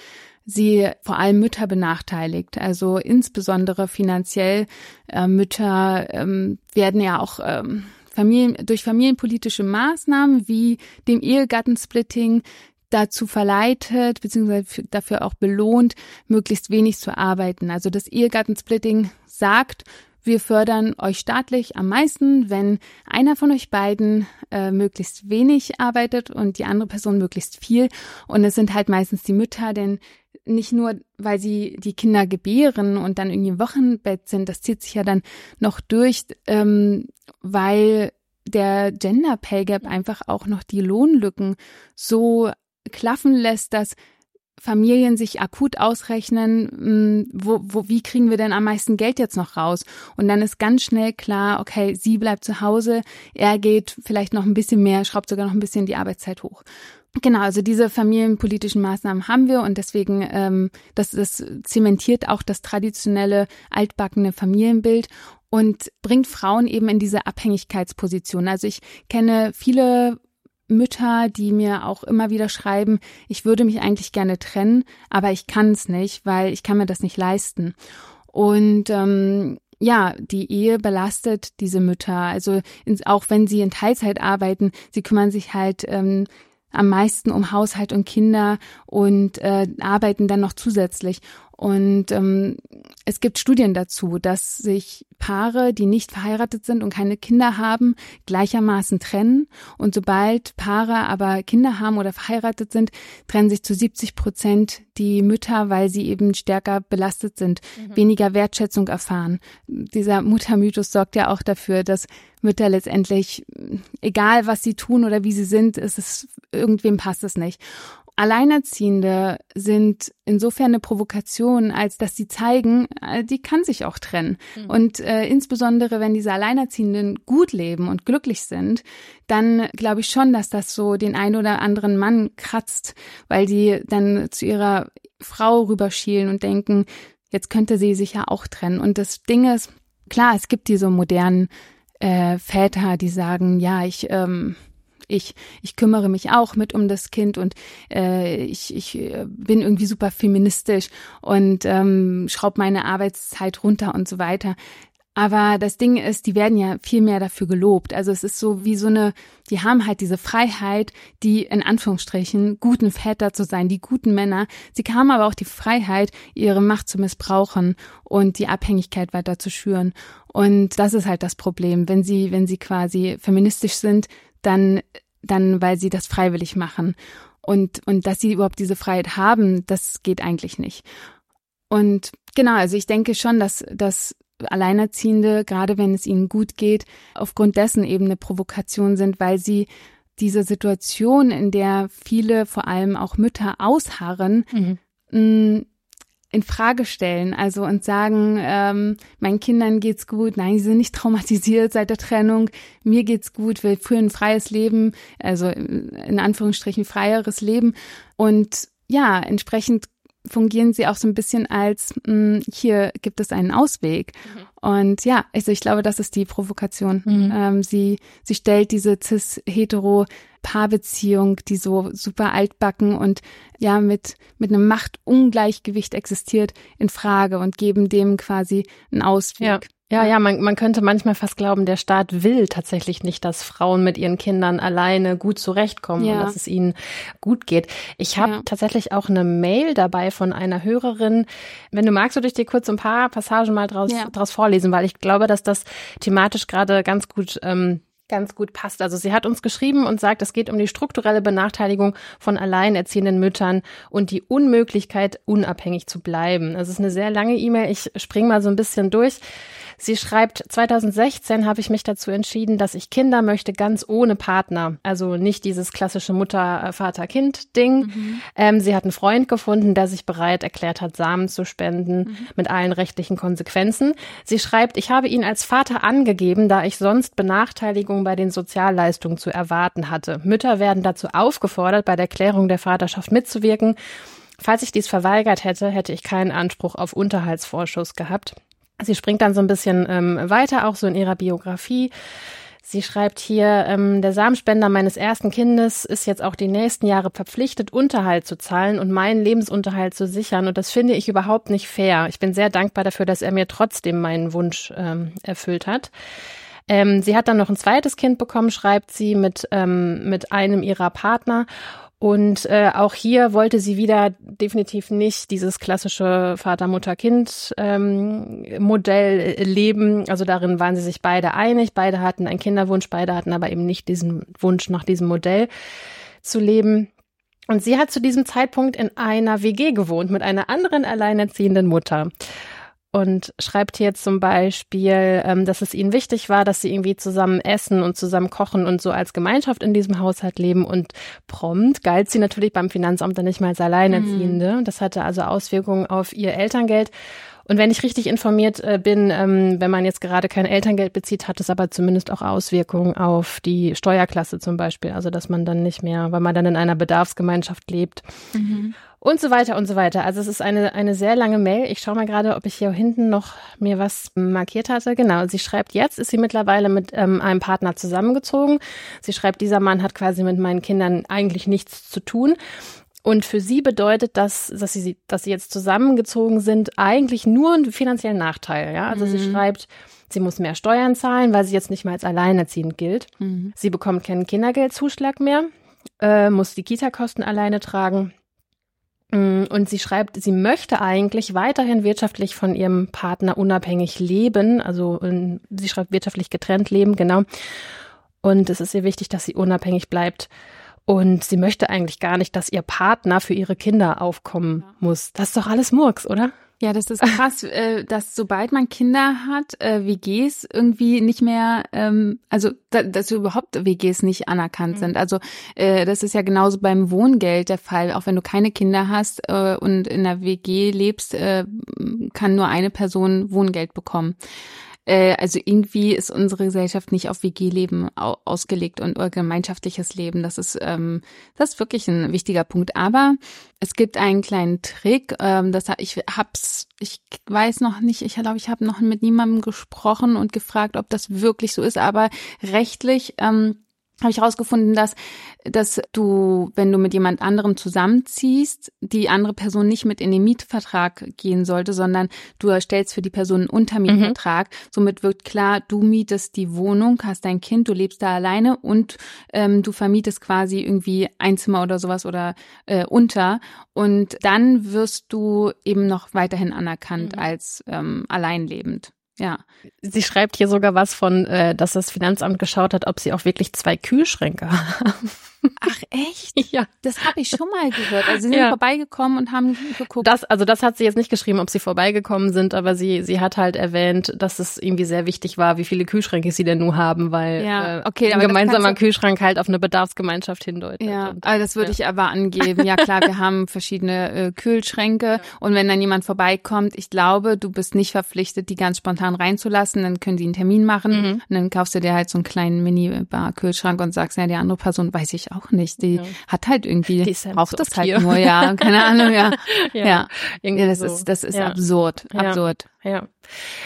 sie vor allem Mütter benachteiligt. Also insbesondere finanziell äh, Mütter ähm, werden ja auch ähm, Familien, durch familienpolitische Maßnahmen wie dem Ehegattensplitting dazu verleitet, beziehungsweise dafür auch belohnt, möglichst wenig zu arbeiten. Also das Ehegattensplitting sagt, wir fördern euch staatlich am meisten, wenn einer von euch beiden äh, möglichst wenig arbeitet und die andere Person möglichst viel. Und es sind halt meistens die Mütter, denn nicht nur, weil sie die Kinder gebären und dann irgendwie im Wochenbett sind, das zieht sich ja dann noch durch, ähm, weil der Gender Pay Gap einfach auch noch die Lohnlücken so klaffen lässt, dass Familien sich akut ausrechnen, hm, wo, wo, wie kriegen wir denn am meisten Geld jetzt noch raus? Und dann ist ganz schnell klar, okay, sie bleibt zu Hause, er geht vielleicht noch ein bisschen mehr, schraubt sogar noch ein bisschen die Arbeitszeit hoch. Genau, also diese familienpolitischen Maßnahmen haben wir und deswegen, ähm, das, das zementiert auch das traditionelle altbackene Familienbild und bringt Frauen eben in diese Abhängigkeitsposition. Also ich kenne viele Mütter, die mir auch immer wieder schreiben, ich würde mich eigentlich gerne trennen, aber ich kann es nicht, weil ich kann mir das nicht leisten. Und ähm, ja, die Ehe belastet diese Mütter. Also ins, auch wenn sie in Teilzeit arbeiten, sie kümmern sich halt ähm, am meisten um Haushalt und Kinder und äh, arbeiten dann noch zusätzlich. Und ähm, es gibt Studien dazu, dass sich Paare, die nicht verheiratet sind und keine Kinder haben, gleichermaßen trennen. Und sobald Paare aber Kinder haben oder verheiratet sind, trennen sich zu 70 Prozent die Mütter, weil sie eben stärker belastet sind, mhm. weniger Wertschätzung erfahren. Dieser Muttermythos sorgt ja auch dafür, dass Mütter letztendlich, egal was sie tun oder wie sie sind, ist es, irgendwem passt es nicht. Alleinerziehende sind insofern eine Provokation, als dass sie zeigen, äh, die kann sich auch trennen. Mhm. Und äh, insbesondere, wenn diese Alleinerziehenden gut leben und glücklich sind, dann glaube ich schon, dass das so den einen oder anderen Mann kratzt, weil die dann zu ihrer Frau rüberschielen und denken, jetzt könnte sie sich ja auch trennen. Und das Ding ist, klar, es gibt diese modernen äh, Väter, die sagen, ja, ich ähm, ich, ich kümmere mich auch mit um das Kind und äh, ich, ich äh, bin irgendwie super feministisch und ähm, schraube meine Arbeitszeit runter und so weiter. Aber das Ding ist, die werden ja viel mehr dafür gelobt. Also es ist so wie so eine, die haben halt diese Freiheit, die in Anführungsstrichen guten Väter zu sein, die guten Männer. Sie haben aber auch die Freiheit, ihre Macht zu missbrauchen und die Abhängigkeit weiter zu schüren. Und das ist halt das Problem. Wenn sie, wenn sie quasi feministisch sind, dann, dann, weil sie das freiwillig machen. Und, und dass sie überhaupt diese Freiheit haben, das geht eigentlich nicht. Und genau, also ich denke schon, dass, dass Alleinerziehende, gerade wenn es ihnen gut geht, aufgrund dessen eben eine Provokation sind, weil sie diese Situation, in der viele, vor allem auch Mütter, ausharren, mhm in Frage stellen, also und sagen, ähm, meinen Kindern geht's gut, nein, sie sind nicht traumatisiert seit der Trennung, mir geht's gut, wir führen ein freies Leben, also in Anführungsstrichen freieres Leben und ja, entsprechend fungieren sie auch so ein bisschen als, mh, hm, hier gibt es einen Ausweg. Mhm. Und ja, also ich glaube, das ist die Provokation. Mhm. Ähm, sie, sie stellt diese cis-hetero Paarbeziehung, die so super altbacken und ja mit mit einem Machtungleichgewicht existiert, in Frage und geben dem quasi einen Ausweg. Ja. Ja, ja, man, man könnte manchmal fast glauben, der Staat will tatsächlich nicht, dass Frauen mit ihren Kindern alleine gut zurechtkommen ja. und dass es ihnen gut geht. Ich habe ja. tatsächlich auch eine Mail dabei von einer Hörerin. Wenn du magst, würde ich dir kurz ein paar Passagen mal draus, ja. draus vorlesen, weil ich glaube, dass das thematisch gerade ganz gut ähm, ganz gut passt. Also sie hat uns geschrieben und sagt, es geht um die strukturelle Benachteiligung von alleinerziehenden Müttern und die Unmöglichkeit, unabhängig zu bleiben. Das ist eine sehr lange E-Mail. Ich spring mal so ein bisschen durch. Sie schreibt, 2016 habe ich mich dazu entschieden, dass ich Kinder möchte ganz ohne Partner. Also nicht dieses klassische Mutter-Vater-Kind-Ding. Mhm. Ähm, sie hat einen Freund gefunden, der sich bereit erklärt hat, Samen zu spenden, mhm. mit allen rechtlichen Konsequenzen. Sie schreibt, ich habe ihn als Vater angegeben, da ich sonst Benachteiligung bei den Sozialleistungen zu erwarten hatte. Mütter werden dazu aufgefordert, bei der Klärung der Vaterschaft mitzuwirken. Falls ich dies verweigert hätte, hätte ich keinen Anspruch auf Unterhaltsvorschuss gehabt. Sie springt dann so ein bisschen ähm, weiter, auch so in ihrer Biografie. Sie schreibt hier, ähm, der Samenspender meines ersten Kindes ist jetzt auch die nächsten Jahre verpflichtet, Unterhalt zu zahlen und meinen Lebensunterhalt zu sichern. Und das finde ich überhaupt nicht fair. Ich bin sehr dankbar dafür, dass er mir trotzdem meinen Wunsch ähm, erfüllt hat. Ähm, sie hat dann noch ein zweites Kind bekommen, schreibt sie, mit, ähm, mit einem ihrer Partner. Und äh, auch hier wollte sie wieder definitiv nicht dieses klassische Vater-Mutter-Kind-Modell ähm, leben. Also darin waren sie sich beide einig. Beide hatten einen Kinderwunsch, beide hatten aber eben nicht diesen Wunsch nach diesem Modell zu leben. Und sie hat zu diesem Zeitpunkt in einer WG gewohnt mit einer anderen alleinerziehenden Mutter und schreibt hier zum Beispiel, ähm, dass es ihnen wichtig war, dass sie irgendwie zusammen essen und zusammen kochen und so als Gemeinschaft in diesem Haushalt leben. Und prompt galt sie natürlich beim Finanzamt dann nicht mal als Alleinerziehende. Mhm. Das hatte also Auswirkungen auf ihr Elterngeld. Und wenn ich richtig informiert äh, bin, ähm, wenn man jetzt gerade kein Elterngeld bezieht, hat es aber zumindest auch Auswirkungen auf die Steuerklasse zum Beispiel. Also dass man dann nicht mehr, weil man dann in einer Bedarfsgemeinschaft lebt. Mhm und so weiter und so weiter. Also es ist eine, eine sehr lange Mail. Ich schaue mal gerade, ob ich hier hinten noch mir was markiert hatte. Genau, sie schreibt, jetzt ist sie mittlerweile mit ähm, einem Partner zusammengezogen. Sie schreibt, dieser Mann hat quasi mit meinen Kindern eigentlich nichts zu tun. Und für sie bedeutet das, dass sie, dass sie jetzt zusammengezogen sind, eigentlich nur einen finanziellen Nachteil. Ja, also mhm. sie schreibt, sie muss mehr Steuern zahlen, weil sie jetzt nicht mehr als alleinerziehend gilt. Mhm. Sie bekommt keinen Kindergeldzuschlag mehr, äh, muss die Kita-Kosten alleine tragen und sie schreibt, sie möchte eigentlich weiterhin wirtschaftlich von ihrem Partner unabhängig leben. Also sie schreibt wirtschaftlich getrennt leben, genau. Und es ist ihr wichtig, dass sie unabhängig bleibt. Und sie möchte eigentlich gar nicht, dass ihr Partner für ihre Kinder aufkommen muss. Das ist doch alles Murks, oder? Ja, das ist krass, äh, dass sobald man Kinder hat, äh, WGs irgendwie nicht mehr, ähm, also da, dass überhaupt WGs nicht anerkannt mhm. sind. Also äh, das ist ja genauso beim Wohngeld der Fall. Auch wenn du keine Kinder hast äh, und in der WG lebst, äh, kann nur eine Person Wohngeld bekommen. Äh, also irgendwie ist unsere Gesellschaft nicht auf WG-Leben ausgelegt und gemeinschaftliches Leben. Das ist, ähm, das ist wirklich ein wichtiger Punkt. Aber es gibt einen kleinen Trick. Ähm, das ich hab's, ich weiß noch nicht. Ich glaube, ich habe noch mit niemandem gesprochen und gefragt, ob das wirklich so ist. Aber rechtlich ähm, habe ich herausgefunden, dass, dass du, wenn du mit jemand anderem zusammenziehst, die andere Person nicht mit in den Mietvertrag gehen sollte, sondern du erstellst für die Person einen Untermietvertrag. Mhm. Somit wird klar, du mietest die Wohnung, hast dein Kind, du lebst da alleine und ähm, du vermietest quasi irgendwie ein Zimmer oder sowas oder äh, unter. Und dann wirst du eben noch weiterhin anerkannt mhm. als ähm, alleinlebend. Ja. Sie schreibt hier sogar was von, äh, dass das Finanzamt geschaut hat, ob sie auch wirklich zwei Kühlschränke <laughs> haben. Ach echt? <laughs> Ja. Das habe ich schon mal gehört. Also sie sind ja. vorbeigekommen und haben geguckt. Das, also das hat sie jetzt nicht geschrieben, ob sie vorbeigekommen sind, aber sie, sie hat halt erwähnt, dass es irgendwie sehr wichtig war, wie viele Kühlschränke sie denn nur haben, weil ja, äh, okay, äh, ein gemeinsamer Kühlschrank halt auf eine Bedarfsgemeinschaft hindeutet. Ja, und, also das würde ja. ich aber angeben. Ja klar, wir haben verschiedene äh, Kühlschränke ja. und wenn dann jemand vorbeikommt, ich glaube, du bist nicht verpflichtet, die ganz spontan reinzulassen, dann können die einen Termin machen mhm. und dann kaufst du dir halt so einen kleinen Mini-Bar-Kühlschrank und sagst, ja, die andere Person weiß ich auch nicht. Die ja. hat halt irgendwie, die braucht das <laughs> halt nur, ja, keine Ahnung, ja. <laughs> ja, ja. ja das so. ist, das ist absurd, absurd. Ja.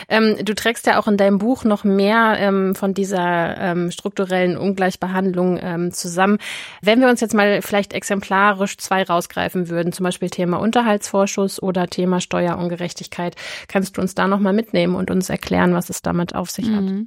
Ähm, du trägst ja auch in deinem Buch noch mehr ähm, von dieser ähm, strukturellen Ungleichbehandlung ähm, zusammen. Wenn wir uns jetzt mal vielleicht exemplarisch zwei rausgreifen würden, zum Beispiel Thema Unterhaltsvorschuss oder Thema Steuerungerechtigkeit, kannst du uns da nochmal mitnehmen und uns erklären, was es damit auf sich mhm. hat?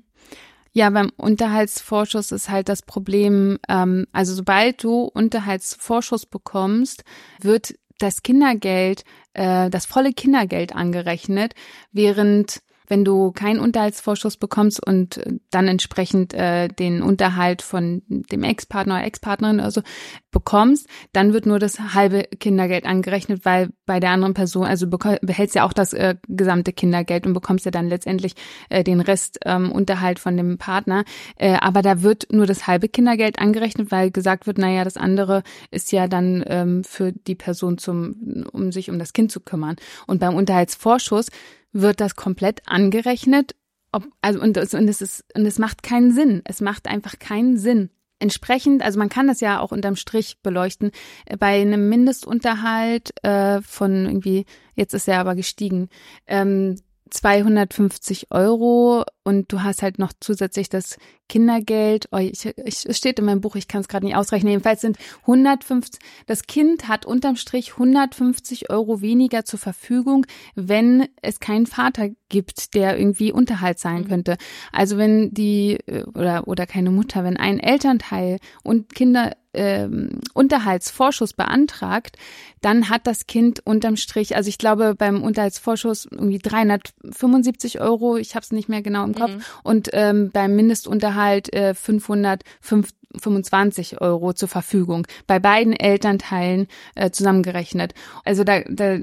Ja, beim Unterhaltsvorschuss ist halt das Problem, ähm, also sobald du Unterhaltsvorschuss bekommst, wird das Kindergeld, äh, das volle Kindergeld angerechnet, während wenn du keinen Unterhaltsvorschuss bekommst und dann entsprechend äh, den Unterhalt von dem Ex-Partner oder Ex-Partnerin oder so bekommst, dann wird nur das halbe Kindergeld angerechnet, weil bei der anderen Person, also behältst ja auch das äh, gesamte Kindergeld und bekommst ja dann letztendlich äh, den Rest ähm, Unterhalt von dem Partner. Äh, aber da wird nur das halbe Kindergeld angerechnet, weil gesagt wird, naja, das andere ist ja dann ähm, für die Person zum, um sich um das Kind zu kümmern. Und beim Unterhaltsvorschuss wird das komplett angerechnet. Ob, also und, das, und es ist und es macht keinen Sinn. Es macht einfach keinen Sinn. Entsprechend, also man kann das ja auch unterm Strich beleuchten. Äh, bei einem Mindestunterhalt äh, von irgendwie, jetzt ist er aber gestiegen, ähm, 250 Euro und du hast halt noch zusätzlich das Kindergeld. Oh, ich, ich, es steht in meinem Buch, ich kann es gerade nicht ausrechnen. Jedenfalls sind 150, das Kind hat unterm Strich 150 Euro weniger zur Verfügung, wenn es keinen Vater gibt, der irgendwie Unterhalt zahlen mhm. könnte. Also wenn die, oder, oder keine Mutter, wenn ein Elternteil und Kinder ähm, Unterhaltsvorschuss beantragt, dann hat das Kind unterm Strich, also ich glaube beim Unterhaltsvorschuss irgendwie 375 Euro, ich habe es nicht mehr genau im Kopf, mhm. und ähm, beim Mindestunterhalt äh, 525 Euro zur Verfügung. Bei beiden Elternteilen äh, zusammengerechnet. Also da, da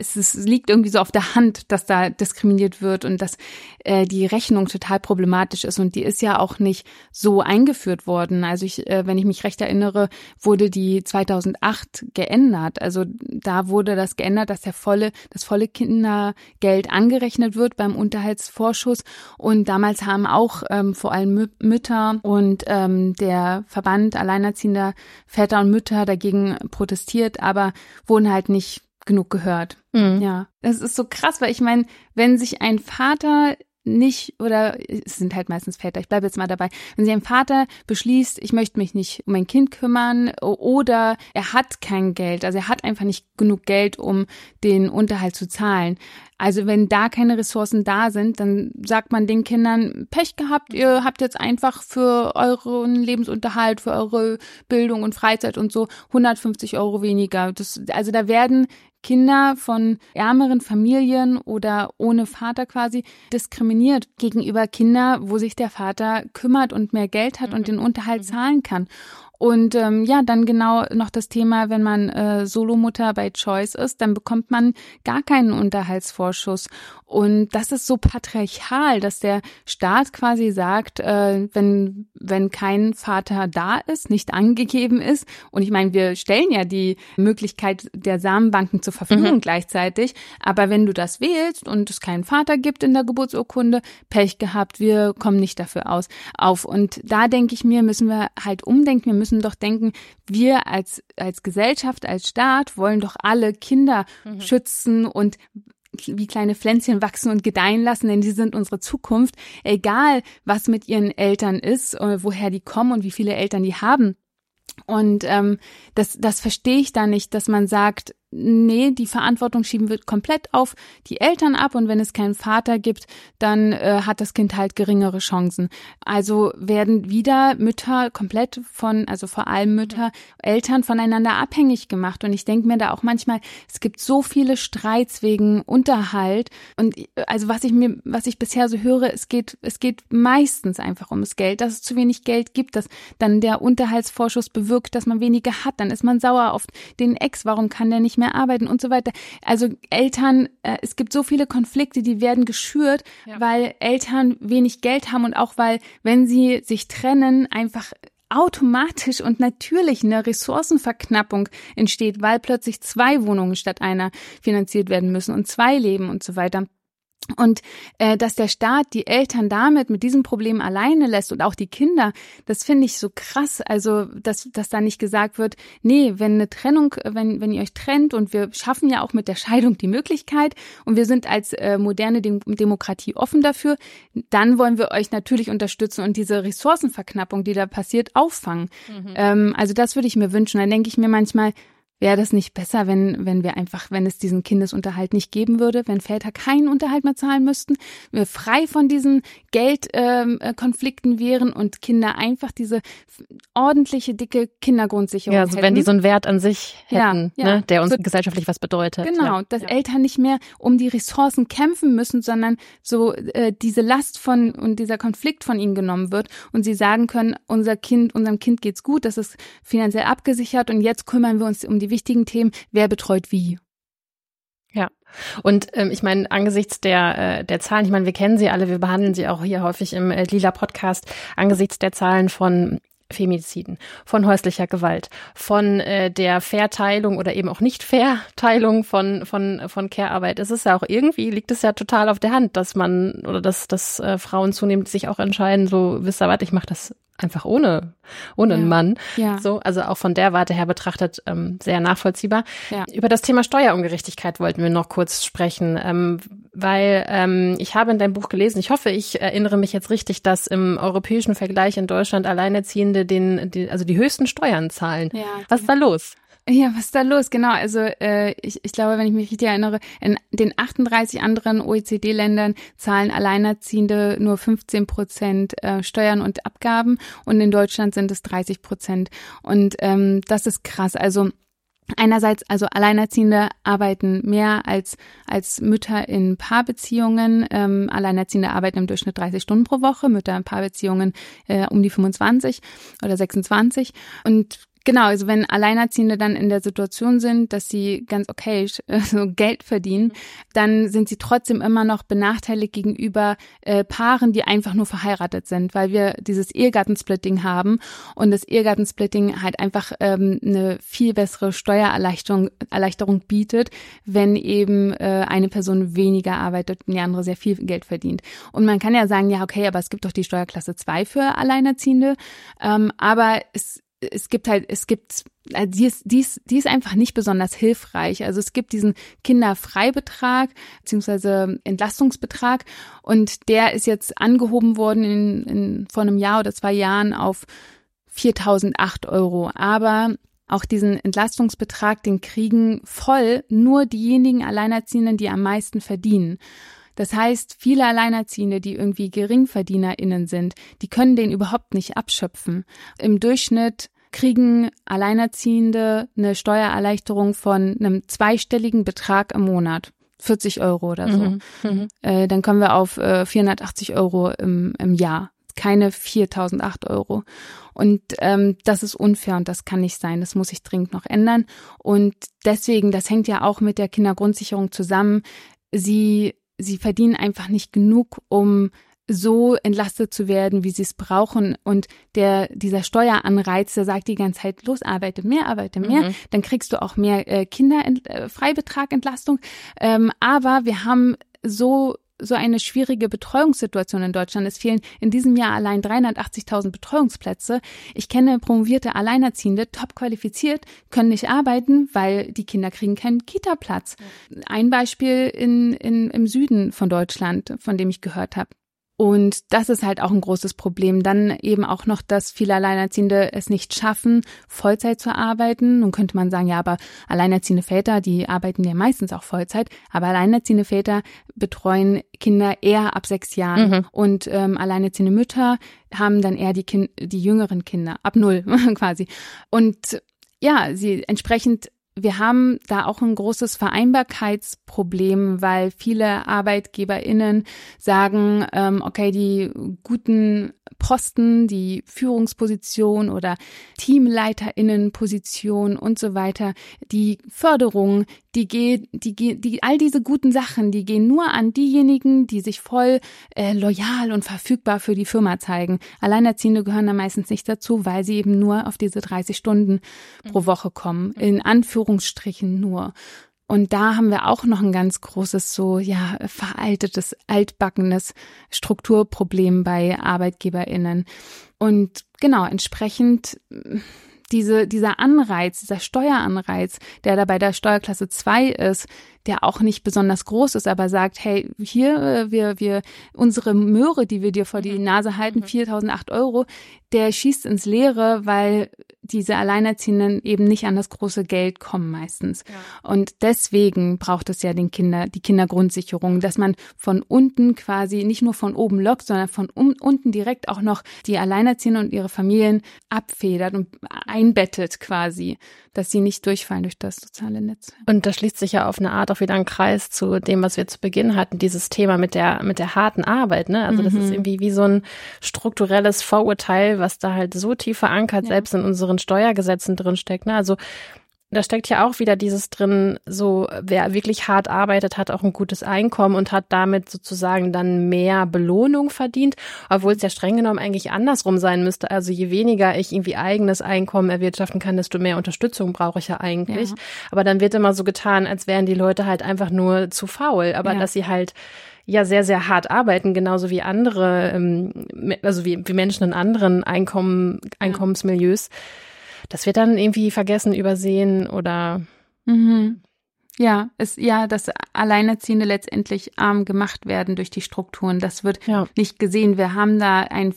es, es liegt irgendwie so auf der Hand, dass da diskriminiert wird und dass äh, die Rechnung total problematisch ist. Und die ist ja auch nicht so eingeführt worden. Also ich, äh, wenn ich mich recht erinnere, wurde die 2008 geändert. Also da wurde das geändert, dass der volle, das volle Kindergeld angerechnet wird beim Unterhaltsvorschuss. Und damals haben auch ähm, vor allem Mütter und ähm, der Verband alleinerziehender Väter und Mütter dagegen protestiert, aber wurden halt nicht genug gehört. Mhm. Ja, das ist so krass, weil ich meine, wenn sich ein Vater nicht, oder es sind halt meistens Väter, ich bleibe jetzt mal dabei, wenn sich ein Vater beschließt, ich möchte mich nicht um mein Kind kümmern oder er hat kein Geld, also er hat einfach nicht genug Geld, um den Unterhalt zu zahlen. Also wenn da keine Ressourcen da sind, dann sagt man den Kindern, Pech gehabt, ihr habt jetzt einfach für euren Lebensunterhalt, für eure Bildung und Freizeit und so 150 Euro weniger. Das, also da werden Kinder von ärmeren Familien oder ohne Vater quasi diskriminiert gegenüber Kinder, wo sich der Vater kümmert und mehr Geld hat und mhm. den Unterhalt mhm. zahlen kann. Und ähm, ja, dann genau noch das Thema, wenn man äh, Solomutter bei Choice ist, dann bekommt man gar keinen Unterhaltsvorschuss. Und das ist so patriarchal, dass der Staat quasi sagt, äh, wenn, wenn kein Vater da ist, nicht angegeben ist. Und ich meine, wir stellen ja die Möglichkeit der Samenbanken zur Verfügung mhm. gleichzeitig. Aber wenn du das wählst und es keinen Vater gibt in der Geburtsurkunde, Pech gehabt, wir kommen nicht dafür aus auf. Und da denke ich mir, müssen wir halt umdenken. Wir müssen müssen doch denken, wir als, als Gesellschaft, als Staat wollen doch alle Kinder mhm. schützen und wie kleine Pflänzchen wachsen und gedeihen lassen, denn die sind unsere Zukunft. Egal, was mit ihren Eltern ist, äh, woher die kommen und wie viele Eltern die haben. Und ähm, das, das verstehe ich da nicht, dass man sagt, nee, die Verantwortung schieben wir komplett auf die Eltern ab und wenn es keinen Vater gibt, dann äh, hat das Kind halt geringere Chancen. Also werden wieder Mütter komplett von, also vor allem Mütter, Eltern voneinander abhängig gemacht. Und ich denke mir da auch manchmal, es gibt so viele Streits wegen Unterhalt. Und also was ich mir, was ich bisher so höre, es geht, es geht meistens einfach ums Geld, dass es zu wenig Geld gibt, dass dann der Unterhaltsvorschuss bewirkt, dass man weniger hat. Dann ist man sauer auf den Ex. Warum kann der nicht mehr arbeiten und so weiter. Also Eltern, äh, es gibt so viele Konflikte, die werden geschürt, ja. weil Eltern wenig Geld haben und auch weil, wenn sie sich trennen, einfach automatisch und natürlich eine Ressourcenverknappung entsteht, weil plötzlich zwei Wohnungen statt einer finanziert werden müssen und zwei Leben und so weiter. Und äh, dass der Staat die Eltern damit mit diesem Problem alleine lässt und auch die Kinder, das finde ich so krass. Also, dass, dass da nicht gesagt wird, nee, wenn eine Trennung, wenn, wenn ihr euch trennt und wir schaffen ja auch mit der Scheidung die Möglichkeit und wir sind als äh, moderne Dem Demokratie offen dafür, dann wollen wir euch natürlich unterstützen und diese Ressourcenverknappung, die da passiert, auffangen. Mhm. Ähm, also das würde ich mir wünschen. Dann denke ich mir manchmal, Wäre das nicht besser, wenn, wenn wir einfach, wenn es diesen Kindesunterhalt nicht geben würde, wenn Väter keinen Unterhalt mehr zahlen müssten, wir frei von diesen Geldkonflikten ähm, äh, wären und Kinder einfach diese ordentliche, dicke Kindergrundsicherung Ja, also hätten. wenn die so einen Wert an sich hätten, ja, ja. Ne, der uns so, gesellschaftlich was bedeutet. Genau, ja. dass Eltern nicht mehr um die Ressourcen kämpfen müssen, sondern so äh, diese Last von und dieser Konflikt von ihnen genommen wird und sie sagen können, unser Kind, unserem Kind geht's gut, das ist finanziell abgesichert und jetzt kümmern wir uns um die wichtigen Themen, wer betreut wie. Ja. Und ähm, ich meine, angesichts der, äh, der Zahlen, ich meine, wir kennen sie alle, wir behandeln sie auch hier häufig im äh, Lila Podcast, angesichts der Zahlen von Femiziden, von häuslicher Gewalt, von äh, der Verteilung oder eben auch nicht Verteilung von von von Care-Arbeit. Es ist ja auch irgendwie liegt es ja total auf der Hand, dass man oder dass dass äh, Frauen zunehmend sich auch entscheiden, so wisst ihr was, ich mache das einfach ohne, ohne ja. einen Mann. Ja. So, also auch von der Warte her betrachtet ähm, sehr nachvollziehbar. Ja. Über das Thema Steuerungerechtigkeit wollten wir noch kurz sprechen, ähm, weil ähm, ich habe in deinem Buch gelesen, ich hoffe, ich erinnere mich jetzt richtig, dass im europäischen Vergleich in Deutschland Alleinerziehende den, den also die höchsten Steuern zahlen. Ja. Was ist da los? Ja, was ist da los? Genau, also äh, ich, ich glaube, wenn ich mich richtig erinnere, in den 38 anderen OECD-Ländern zahlen Alleinerziehende nur 15 Prozent äh, Steuern und Abgaben und in Deutschland sind es 30 Prozent. Und ähm, das ist krass. Also Einerseits, also Alleinerziehende arbeiten mehr als, als Mütter in Paarbeziehungen. Ähm, Alleinerziehende arbeiten im Durchschnitt 30 Stunden pro Woche, Mütter in Paarbeziehungen äh, um die 25 oder 26. Und Genau, also wenn Alleinerziehende dann in der Situation sind, dass sie ganz okay äh, <laughs> so Geld verdienen, dann sind sie trotzdem immer noch benachteiligt gegenüber äh, Paaren, die einfach nur verheiratet sind, weil wir dieses Ehegattensplitting haben und das Ehegattensplitting halt einfach ähm, eine viel bessere Steuererleichterung Erleichterung bietet, wenn eben äh, eine Person weniger arbeitet und die andere sehr viel Geld verdient. Und man kann ja sagen, ja, okay, aber es gibt doch die Steuerklasse 2 für Alleinerziehende, ähm, aber es es gibt halt, es gibt, also die ist, die, ist, die ist einfach nicht besonders hilfreich. Also es gibt diesen Kinderfreibetrag beziehungsweise Entlastungsbetrag und der ist jetzt angehoben worden in, in, vor einem Jahr oder zwei Jahren auf 4.008 Euro. Aber auch diesen Entlastungsbetrag, den kriegen voll nur diejenigen Alleinerziehenden, die am meisten verdienen. Das heißt, viele Alleinerziehende, die irgendwie GeringverdienerInnen sind, die können den überhaupt nicht abschöpfen. Im Durchschnitt kriegen Alleinerziehende eine Steuererleichterung von einem zweistelligen Betrag im Monat. 40 Euro oder so. Mhm. Mhm. Äh, dann kommen wir auf äh, 480 Euro im, im Jahr. Keine 4008 Euro. Und ähm, das ist unfair und das kann nicht sein. Das muss sich dringend noch ändern. Und deswegen, das hängt ja auch mit der Kindergrundsicherung zusammen. Sie sie verdienen einfach nicht genug, um so entlastet zu werden, wie sie es brauchen. Und der, dieser Steueranreiz, der sagt die ganze Zeit, los, arbeite mehr, arbeite mehr, mhm. dann kriegst du auch mehr äh, Kinderfreibetragentlastung. Äh, ähm, aber wir haben so so eine schwierige Betreuungssituation in Deutschland. Es fehlen in diesem Jahr allein 380.000 Betreuungsplätze. Ich kenne promovierte Alleinerziehende, top qualifiziert, können nicht arbeiten, weil die Kinder kriegen keinen Kita-Platz. Ein Beispiel in, in, im Süden von Deutschland, von dem ich gehört habe. Und das ist halt auch ein großes Problem. Dann eben auch noch, dass viele Alleinerziehende es nicht schaffen, Vollzeit zu arbeiten. Nun könnte man sagen, ja, aber alleinerziehende Väter, die arbeiten ja meistens auch Vollzeit. Aber alleinerziehende Väter betreuen Kinder eher ab sechs Jahren. Mhm. Und ähm, alleinerziehende Mütter haben dann eher die, kind die jüngeren Kinder, ab null <laughs> quasi. Und ja, sie entsprechend wir haben da auch ein großes Vereinbarkeitsproblem, weil viele ArbeitgeberInnen sagen, ähm, okay, die guten Posten, die Führungsposition oder Teamleiterinnenposition und so weiter, die Förderung, die geht, die geht, die all diese guten Sachen, die gehen nur an diejenigen, die sich voll äh, loyal und verfügbar für die Firma zeigen. Alleinerziehende gehören da meistens nicht dazu, weil sie eben nur auf diese 30 Stunden pro Woche kommen. In Anführungsstrichen nur. Und da haben wir auch noch ein ganz großes, so, ja, veraltetes, altbackenes Strukturproblem bei ArbeitgeberInnen. Und genau, entsprechend diese, dieser Anreiz, dieser Steueranreiz, der da bei der Steuerklasse 2 ist, der auch nicht besonders groß ist, aber sagt, hey, hier, äh, wir, wir, unsere Möhre, die wir dir vor die mhm. Nase halten, 4008 mhm. Euro, der schießt ins Leere, weil diese Alleinerziehenden eben nicht an das große Geld kommen meistens. Ja. Und deswegen braucht es ja den Kinder, die Kindergrundsicherung, dass man von unten quasi nicht nur von oben lockt, sondern von um, unten direkt auch noch die Alleinerziehenden und ihre Familien abfedert und einbettet quasi, dass sie nicht durchfallen durch das soziale Netz. Und da schließt sich ja auf eine Art auch wieder ein Kreis zu dem, was wir zu Beginn hatten, dieses Thema mit der, mit der harten Arbeit, ne? Also das ist mhm. irgendwie wie so ein strukturelles Vorurteil, was da halt so tief verankert, ja. selbst in unseren Steuergesetzen drin steckt. Ne? Also da steckt ja auch wieder dieses drin, so wer wirklich hart arbeitet, hat auch ein gutes Einkommen und hat damit sozusagen dann mehr Belohnung verdient, obwohl es ja streng genommen eigentlich andersrum sein müsste. Also je weniger ich irgendwie eigenes Einkommen erwirtschaften kann, desto mehr Unterstützung brauche ich ja eigentlich. Ja. Aber dann wird immer so getan, als wären die Leute halt einfach nur zu faul, aber ja. dass sie halt ja sehr, sehr hart arbeiten, genauso wie andere, ähm, also wie, wie Menschen in anderen Einkommen, Einkommensmilieus. Das wird dann irgendwie vergessen, übersehen oder. Mhm. Ja, es, ja, dass Alleinerziehende letztendlich arm gemacht werden durch die Strukturen. Das wird ja. nicht gesehen. Wir haben da ein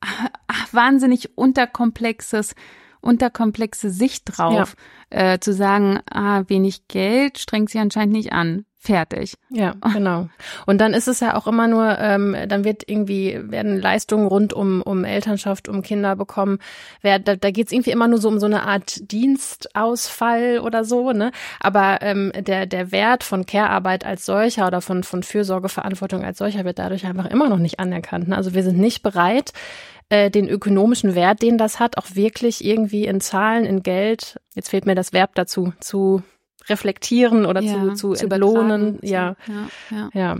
<laughs> wahnsinnig unterkomplexes, unterkomplexe Sicht drauf, ja. äh, zu sagen, ah, wenig Geld strengt sie anscheinend nicht an fertig. Ja, genau. Und dann ist es ja auch immer nur, ähm, dann wird irgendwie, werden Leistungen rund um, um Elternschaft, um Kinder bekommen. Wer, da da geht es irgendwie immer nur so um so eine Art Dienstausfall oder so, ne? Aber ähm, der, der Wert von Care-Arbeit als solcher oder von, von Fürsorgeverantwortung als solcher wird dadurch einfach immer noch nicht anerkannt. Ne? Also wir sind nicht bereit, äh, den ökonomischen Wert, den das hat, auch wirklich irgendwie in Zahlen, in Geld, jetzt fehlt mir das Verb dazu, zu reflektieren oder ja, zu, zu, zu entlohnen. Ja, ja, ja. ja.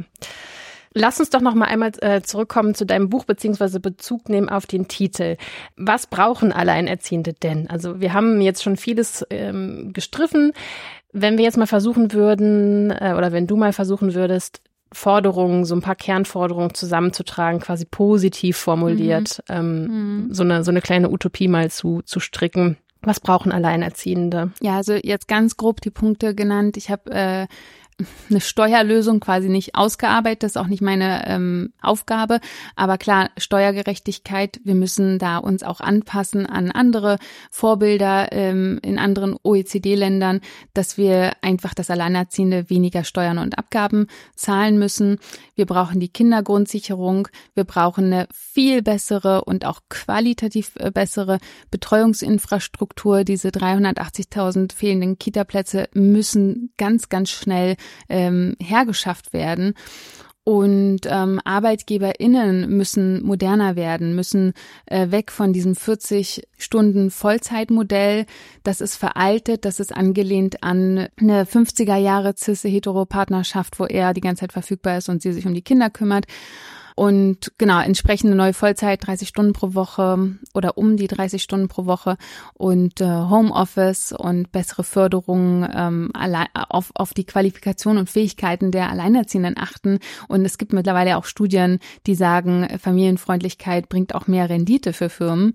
Lass uns doch noch mal einmal äh, zurückkommen zu deinem Buch beziehungsweise Bezug nehmen auf den Titel. Was brauchen Alleinerziehende denn? Also wir haben jetzt schon vieles ähm, gestriffen. Wenn wir jetzt mal versuchen würden äh, oder wenn du mal versuchen würdest, Forderungen, so ein paar Kernforderungen zusammenzutragen, quasi positiv formuliert, mhm. Ähm, mhm. so eine so eine kleine Utopie mal zu zu stricken. Was brauchen Alleinerziehende? Ja, also jetzt ganz grob die Punkte genannt. Ich habe äh, eine Steuerlösung quasi nicht ausgearbeitet, das ist auch nicht meine ähm, Aufgabe. Aber klar, Steuergerechtigkeit, wir müssen da uns auch anpassen an andere Vorbilder ähm, in anderen OECD-Ländern, dass wir einfach das Alleinerziehende weniger Steuern und Abgaben zahlen müssen. Wir brauchen die Kindergrundsicherung, wir brauchen eine viel bessere und auch qualitativ äh, bessere Betreuungsinfrastruktur. Diese 380.000 fehlenden Kitaplätze müssen ganz, ganz schnell ähm, hergeschafft werden. Und ähm, ArbeitgeberInnen müssen moderner werden, müssen äh, weg von diesem 40 Stunden Vollzeitmodell. Das ist veraltet, das ist angelehnt an eine 50er Jahre cis-hetero-Partnerschaft, wo er die ganze Zeit verfügbar ist und sie sich um die Kinder kümmert. Und genau, entsprechende neue Vollzeit, 30 Stunden pro Woche oder um die 30 Stunden pro Woche und äh, Homeoffice und bessere Förderung ähm, allein, auf, auf die Qualifikation und Fähigkeiten der Alleinerziehenden achten. Und es gibt mittlerweile auch Studien, die sagen, Familienfreundlichkeit bringt auch mehr Rendite für Firmen.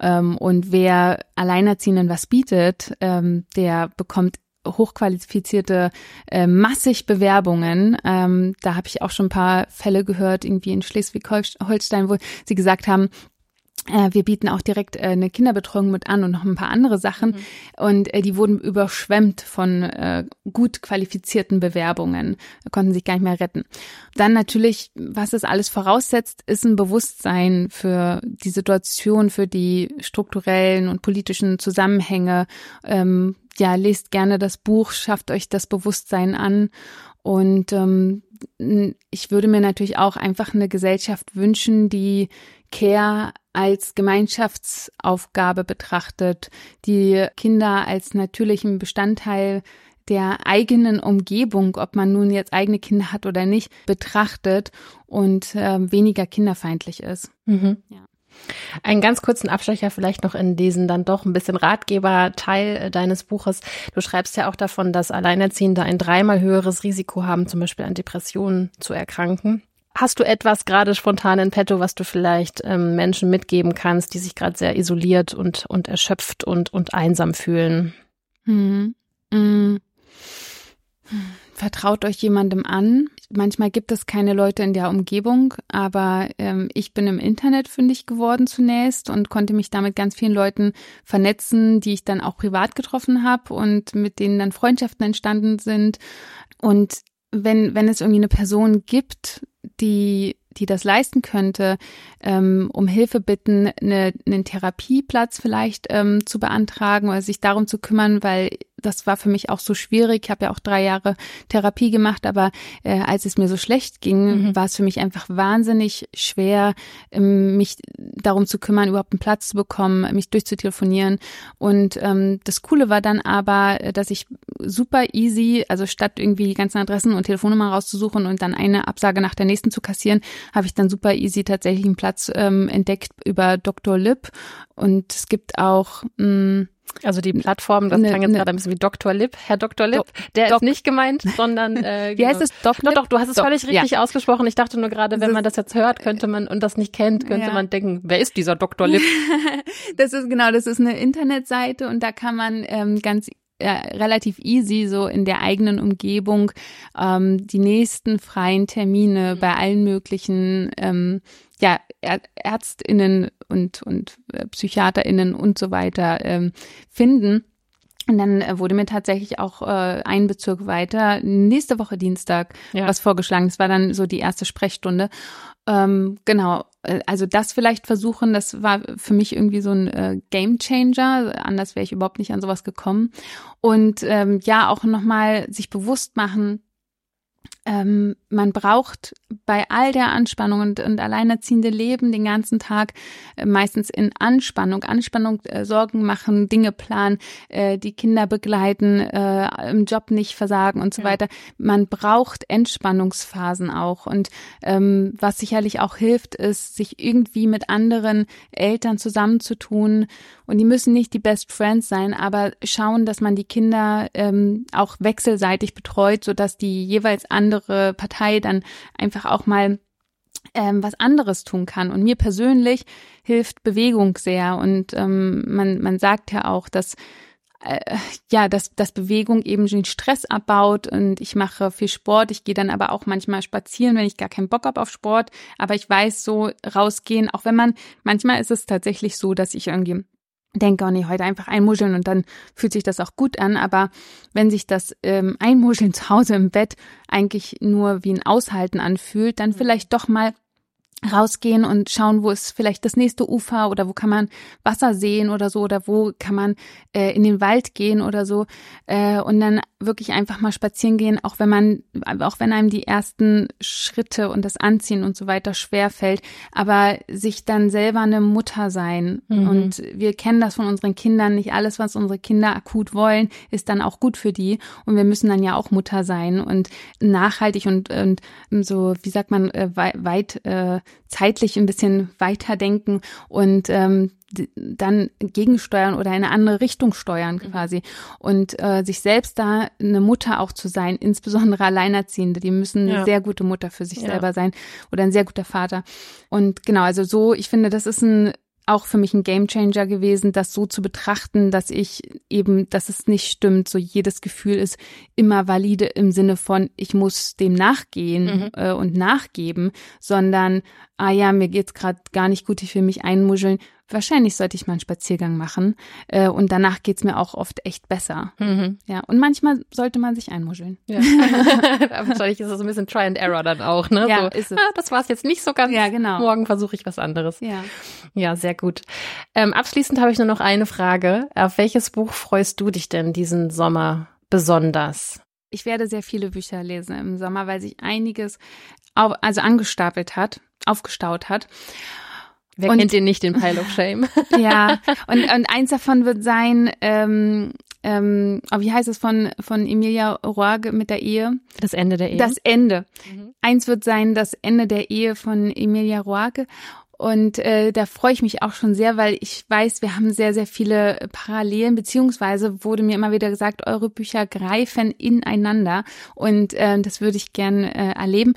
Ähm, und wer Alleinerziehenden was bietet, ähm, der bekommt hochqualifizierte, äh, massig Bewerbungen. Ähm, da habe ich auch schon ein paar Fälle gehört, irgendwie in Schleswig-Holstein, wo sie gesagt haben, äh, wir bieten auch direkt äh, eine Kinderbetreuung mit an und noch ein paar andere Sachen. Mhm. Und äh, die wurden überschwemmt von gut qualifizierten Bewerbungen, konnten sich gar nicht mehr retten. Dann natürlich, was es alles voraussetzt, ist ein Bewusstsein für die Situation, für die strukturellen und politischen Zusammenhänge, ähm, ja, lest gerne das Buch, schafft euch das Bewusstsein an. Und ähm, ich würde mir natürlich auch einfach eine Gesellschaft wünschen, die Care als Gemeinschaftsaufgabe betrachtet, die Kinder als natürlichen Bestandteil der eigenen Umgebung, ob man nun jetzt eigene Kinder hat oder nicht, betrachtet und äh, weniger kinderfeindlich ist. Mhm. Ja. Einen ganz kurzen Abstecher vielleicht noch in diesen dann doch ein bisschen Ratgeber-Teil äh, deines Buches. Du schreibst ja auch davon, dass Alleinerziehende ein dreimal höheres Risiko haben, zum Beispiel an Depressionen zu erkranken. Hast du etwas gerade spontan in petto, was du vielleicht ähm, Menschen mitgeben kannst, die sich gerade sehr isoliert und, und erschöpft und, und einsam fühlen? Hm. Hm. Vertraut euch jemandem an. Manchmal gibt es keine Leute in der Umgebung, aber ähm, ich bin im Internet fündig geworden zunächst und konnte mich damit ganz vielen Leuten vernetzen, die ich dann auch privat getroffen habe und mit denen dann Freundschaften entstanden sind. Und wenn, wenn es irgendwie eine Person gibt, die die das leisten könnte, ähm, um Hilfe bitten, eine, einen Therapieplatz vielleicht ähm, zu beantragen oder sich darum zu kümmern, weil das war für mich auch so schwierig. Ich habe ja auch drei Jahre Therapie gemacht, aber äh, als es mir so schlecht ging, mhm. war es für mich einfach wahnsinnig schwer, ähm, mich darum zu kümmern, überhaupt einen Platz zu bekommen, mich durchzutelefonieren. Und ähm, das Coole war dann aber, dass ich super easy, also statt irgendwie die ganzen Adressen und Telefonnummern rauszusuchen und dann eine Absage nach der nächsten zu kassieren, habe ich dann super easy tatsächlich einen Platz ähm, entdeckt über Dr. Lip. Und es gibt auch mh, mm, also die Plattform, das ne, klang jetzt ne, gerade ein bisschen wie Dr. Lip, Herr Dr. Lip, der Dok ist nicht gemeint, sondern äh, <laughs> wie heißt genau. es? Doc doch, doch, du hast es Doc, völlig richtig ja. ausgesprochen. Ich dachte nur gerade, wenn man das jetzt hört, könnte man und das nicht kennt, könnte ja. man denken, wer ist dieser Dr. Lip? <laughs> das ist genau, das ist eine Internetseite und da kann man ähm, ganz ja, relativ easy so in der eigenen Umgebung ähm, die nächsten freien Termine mhm. bei allen möglichen ähm, ja, Ärztinnen und, und äh, PsychiaterInnen und so weiter ähm, finden. Und dann äh, wurde mir tatsächlich auch äh, ein Bezirk weiter nächste Woche Dienstag ja. was vorgeschlagen. Das war dann so die erste Sprechstunde. Ähm, genau, äh, also das vielleicht versuchen, das war für mich irgendwie so ein äh, Game Changer. Anders wäre ich überhaupt nicht an sowas gekommen. Und ähm, ja, auch nochmal sich bewusst machen, ähm, man braucht bei all der Anspannung und, und alleinerziehende Leben den ganzen Tag äh, meistens in Anspannung, Anspannung, äh, Sorgen machen, Dinge planen, äh, die Kinder begleiten, äh, im Job nicht versagen und so ja. weiter. Man braucht Entspannungsphasen auch. Und ähm, was sicherlich auch hilft, ist, sich irgendwie mit anderen Eltern zusammenzutun. Und die müssen nicht die Best Friends sein, aber schauen, dass man die Kinder ähm, auch wechselseitig betreut, sodass die jeweils andere Partei dann einfach auch mal ähm, was anderes tun kann. Und mir persönlich hilft Bewegung sehr. Und ähm, man, man sagt ja auch, dass äh, ja, dass, dass Bewegung eben den Stress abbaut und ich mache viel Sport. Ich gehe dann aber auch manchmal spazieren, wenn ich gar keinen Bock habe auf Sport. Aber ich weiß so rausgehen, auch wenn man, manchmal ist es tatsächlich so, dass ich irgendwie denke, oh nee, heute einfach einmuscheln und dann fühlt sich das auch gut an. Aber wenn sich das ähm, Einmuscheln <laughs> zu Hause im Bett eigentlich nur wie ein Aushalten anfühlt, dann mhm. vielleicht doch mal rausgehen und schauen, wo ist vielleicht das nächste Ufer oder wo kann man Wasser sehen oder so oder wo kann man äh, in den Wald gehen oder so. Äh, und dann wirklich einfach mal spazieren gehen, auch wenn man, auch wenn einem die ersten Schritte und das Anziehen und so weiter schwer fällt, aber sich dann selber eine Mutter sein. Mhm. und wir kennen das von unseren Kindern, nicht alles, was unsere Kinder akut wollen, ist dann auch gut für die. Und wir müssen dann ja auch Mutter sein und nachhaltig und, und so, wie sagt man, äh, weit äh, zeitlich ein bisschen weiterdenken und ähm, dann gegensteuern oder in eine andere Richtung steuern mhm. quasi und äh, sich selbst da eine Mutter auch zu sein, insbesondere Alleinerziehende, die müssen eine ja. sehr gute Mutter für sich ja. selber sein oder ein sehr guter Vater und genau, also so, ich finde, das ist ein auch für mich ein Gamechanger gewesen, das so zu betrachten, dass ich eben, dass es nicht stimmt, so jedes Gefühl ist immer valide im Sinne von, ich muss dem nachgehen mhm. äh, und nachgeben, sondern, ah ja, mir geht's gerade gar nicht gut, ich will mich einmuscheln wahrscheinlich sollte ich mal einen Spaziergang machen. Äh, und danach geht's mir auch oft echt besser. Mhm. Ja, und manchmal sollte man sich einmuscheln. Ja. <laughs> wahrscheinlich ist es so ein bisschen Try and Error dann auch, ne? Ja, so, ist es. Ah, das war es jetzt nicht so ganz. Ja, genau. Morgen versuche ich was anderes. Ja. Ja, sehr gut. Ähm, abschließend habe ich nur noch eine Frage. Auf welches Buch freust du dich denn diesen Sommer besonders? Ich werde sehr viele Bücher lesen im Sommer, weil sich einiges auf, also angestapelt hat, aufgestaut hat. Wer und, kennt den nicht, den Pile of Shame? <laughs> ja, und, und eins davon wird sein, ähm, ähm, oh, wie heißt es von, von Emilia Roarge mit der Ehe? Das Ende der Ehe. Das Ende. Mhm. Eins wird sein, das Ende der Ehe von Emilia Roarge. Und äh, da freue ich mich auch schon sehr, weil ich weiß, wir haben sehr, sehr viele Parallelen, beziehungsweise wurde mir immer wieder gesagt, eure Bücher greifen ineinander. Und äh, das würde ich gern äh, erleben.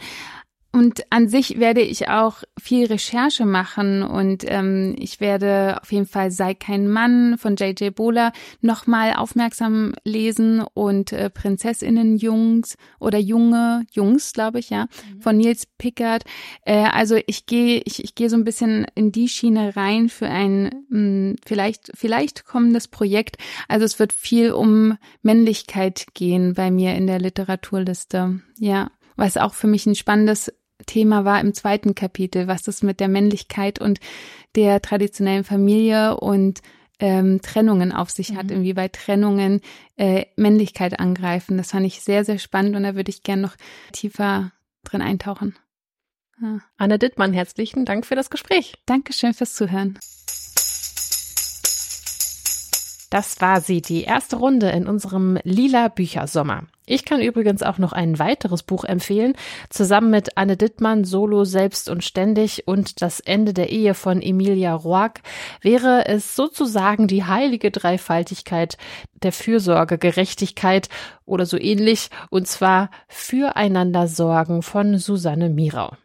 Und an sich werde ich auch viel Recherche machen und ähm, ich werde auf jeden Fall Sei kein Mann von J.J. Bola nochmal aufmerksam lesen und äh, Prinzessinnen Jungs oder Junge Jungs, glaube ich, ja, mhm. von Nils Pickard. Äh, also ich gehe ich, ich gehe so ein bisschen in die Schiene rein für ein mh, hm, vielleicht vielleicht kommendes Projekt. Also es wird viel um Männlichkeit gehen bei mir in der Literaturliste. Ja, was auch für mich ein spannendes Thema war im zweiten Kapitel, was das mit der Männlichkeit und der traditionellen Familie und ähm, Trennungen auf sich mhm. hat, inwieweit Trennungen äh, Männlichkeit angreifen. Das fand ich sehr, sehr spannend und da würde ich gern noch tiefer drin eintauchen. Ja. Anne Dittmann, herzlichen Dank für das Gespräch. Dankeschön fürs Zuhören. Das war sie, die erste Runde in unserem lila Büchersommer. Ich kann übrigens auch noch ein weiteres Buch empfehlen, zusammen mit Anne Dittmann, Solo, Selbst und Ständig und Das Ende der Ehe von Emilia Roark. Wäre es sozusagen die heilige Dreifaltigkeit der Fürsorge, Gerechtigkeit oder so ähnlich, und zwar Füreinander sorgen von Susanne Mirau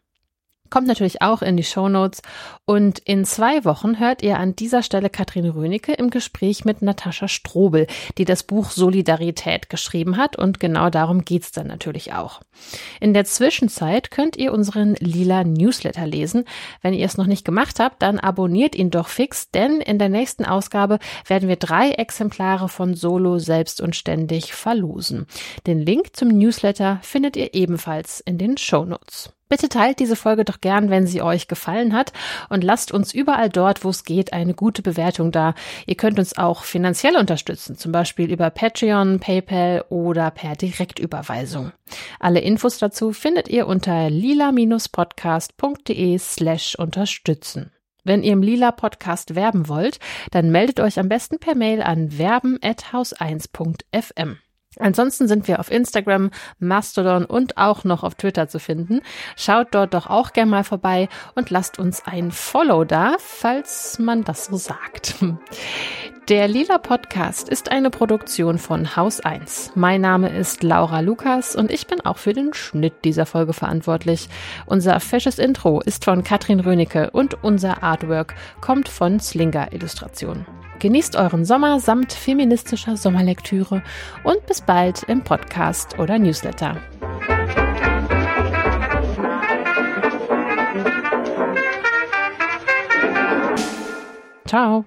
kommt natürlich auch in die Show Notes. Und in zwei Wochen hört ihr an dieser Stelle Katrin Rönecke im Gespräch mit Natascha Strobel, die das Buch Solidarität geschrieben hat. Und genau darum geht's dann natürlich auch. In der Zwischenzeit könnt ihr unseren lila Newsletter lesen. Wenn ihr es noch nicht gemacht habt, dann abonniert ihn doch fix, denn in der nächsten Ausgabe werden wir drei Exemplare von Solo selbst und ständig verlosen. Den Link zum Newsletter findet ihr ebenfalls in den Show Notes. Bitte teilt diese Folge doch gern, wenn sie euch gefallen hat und lasst uns überall dort, wo es geht, eine gute Bewertung da. Ihr könnt uns auch finanziell unterstützen, zum Beispiel über Patreon, PayPal oder per Direktüberweisung. Alle Infos dazu findet ihr unter lila-podcast.de slash unterstützen. Wenn ihr im Lila Podcast werben wollt, dann meldet euch am besten per Mail an werben at haus1.fm. Ansonsten sind wir auf Instagram, Mastodon und auch noch auf Twitter zu finden. Schaut dort doch auch gerne mal vorbei und lasst uns ein Follow da, falls man das so sagt. Der Lila Podcast ist eine Produktion von Haus 1. Mein Name ist Laura Lukas und ich bin auch für den Schnitt dieser Folge verantwortlich. Unser fesches Intro ist von Katrin Rönecke und unser Artwork kommt von Slinger Illustration. Genießt euren Sommer samt feministischer Sommerlektüre und bis bald im Podcast oder Newsletter. Ciao.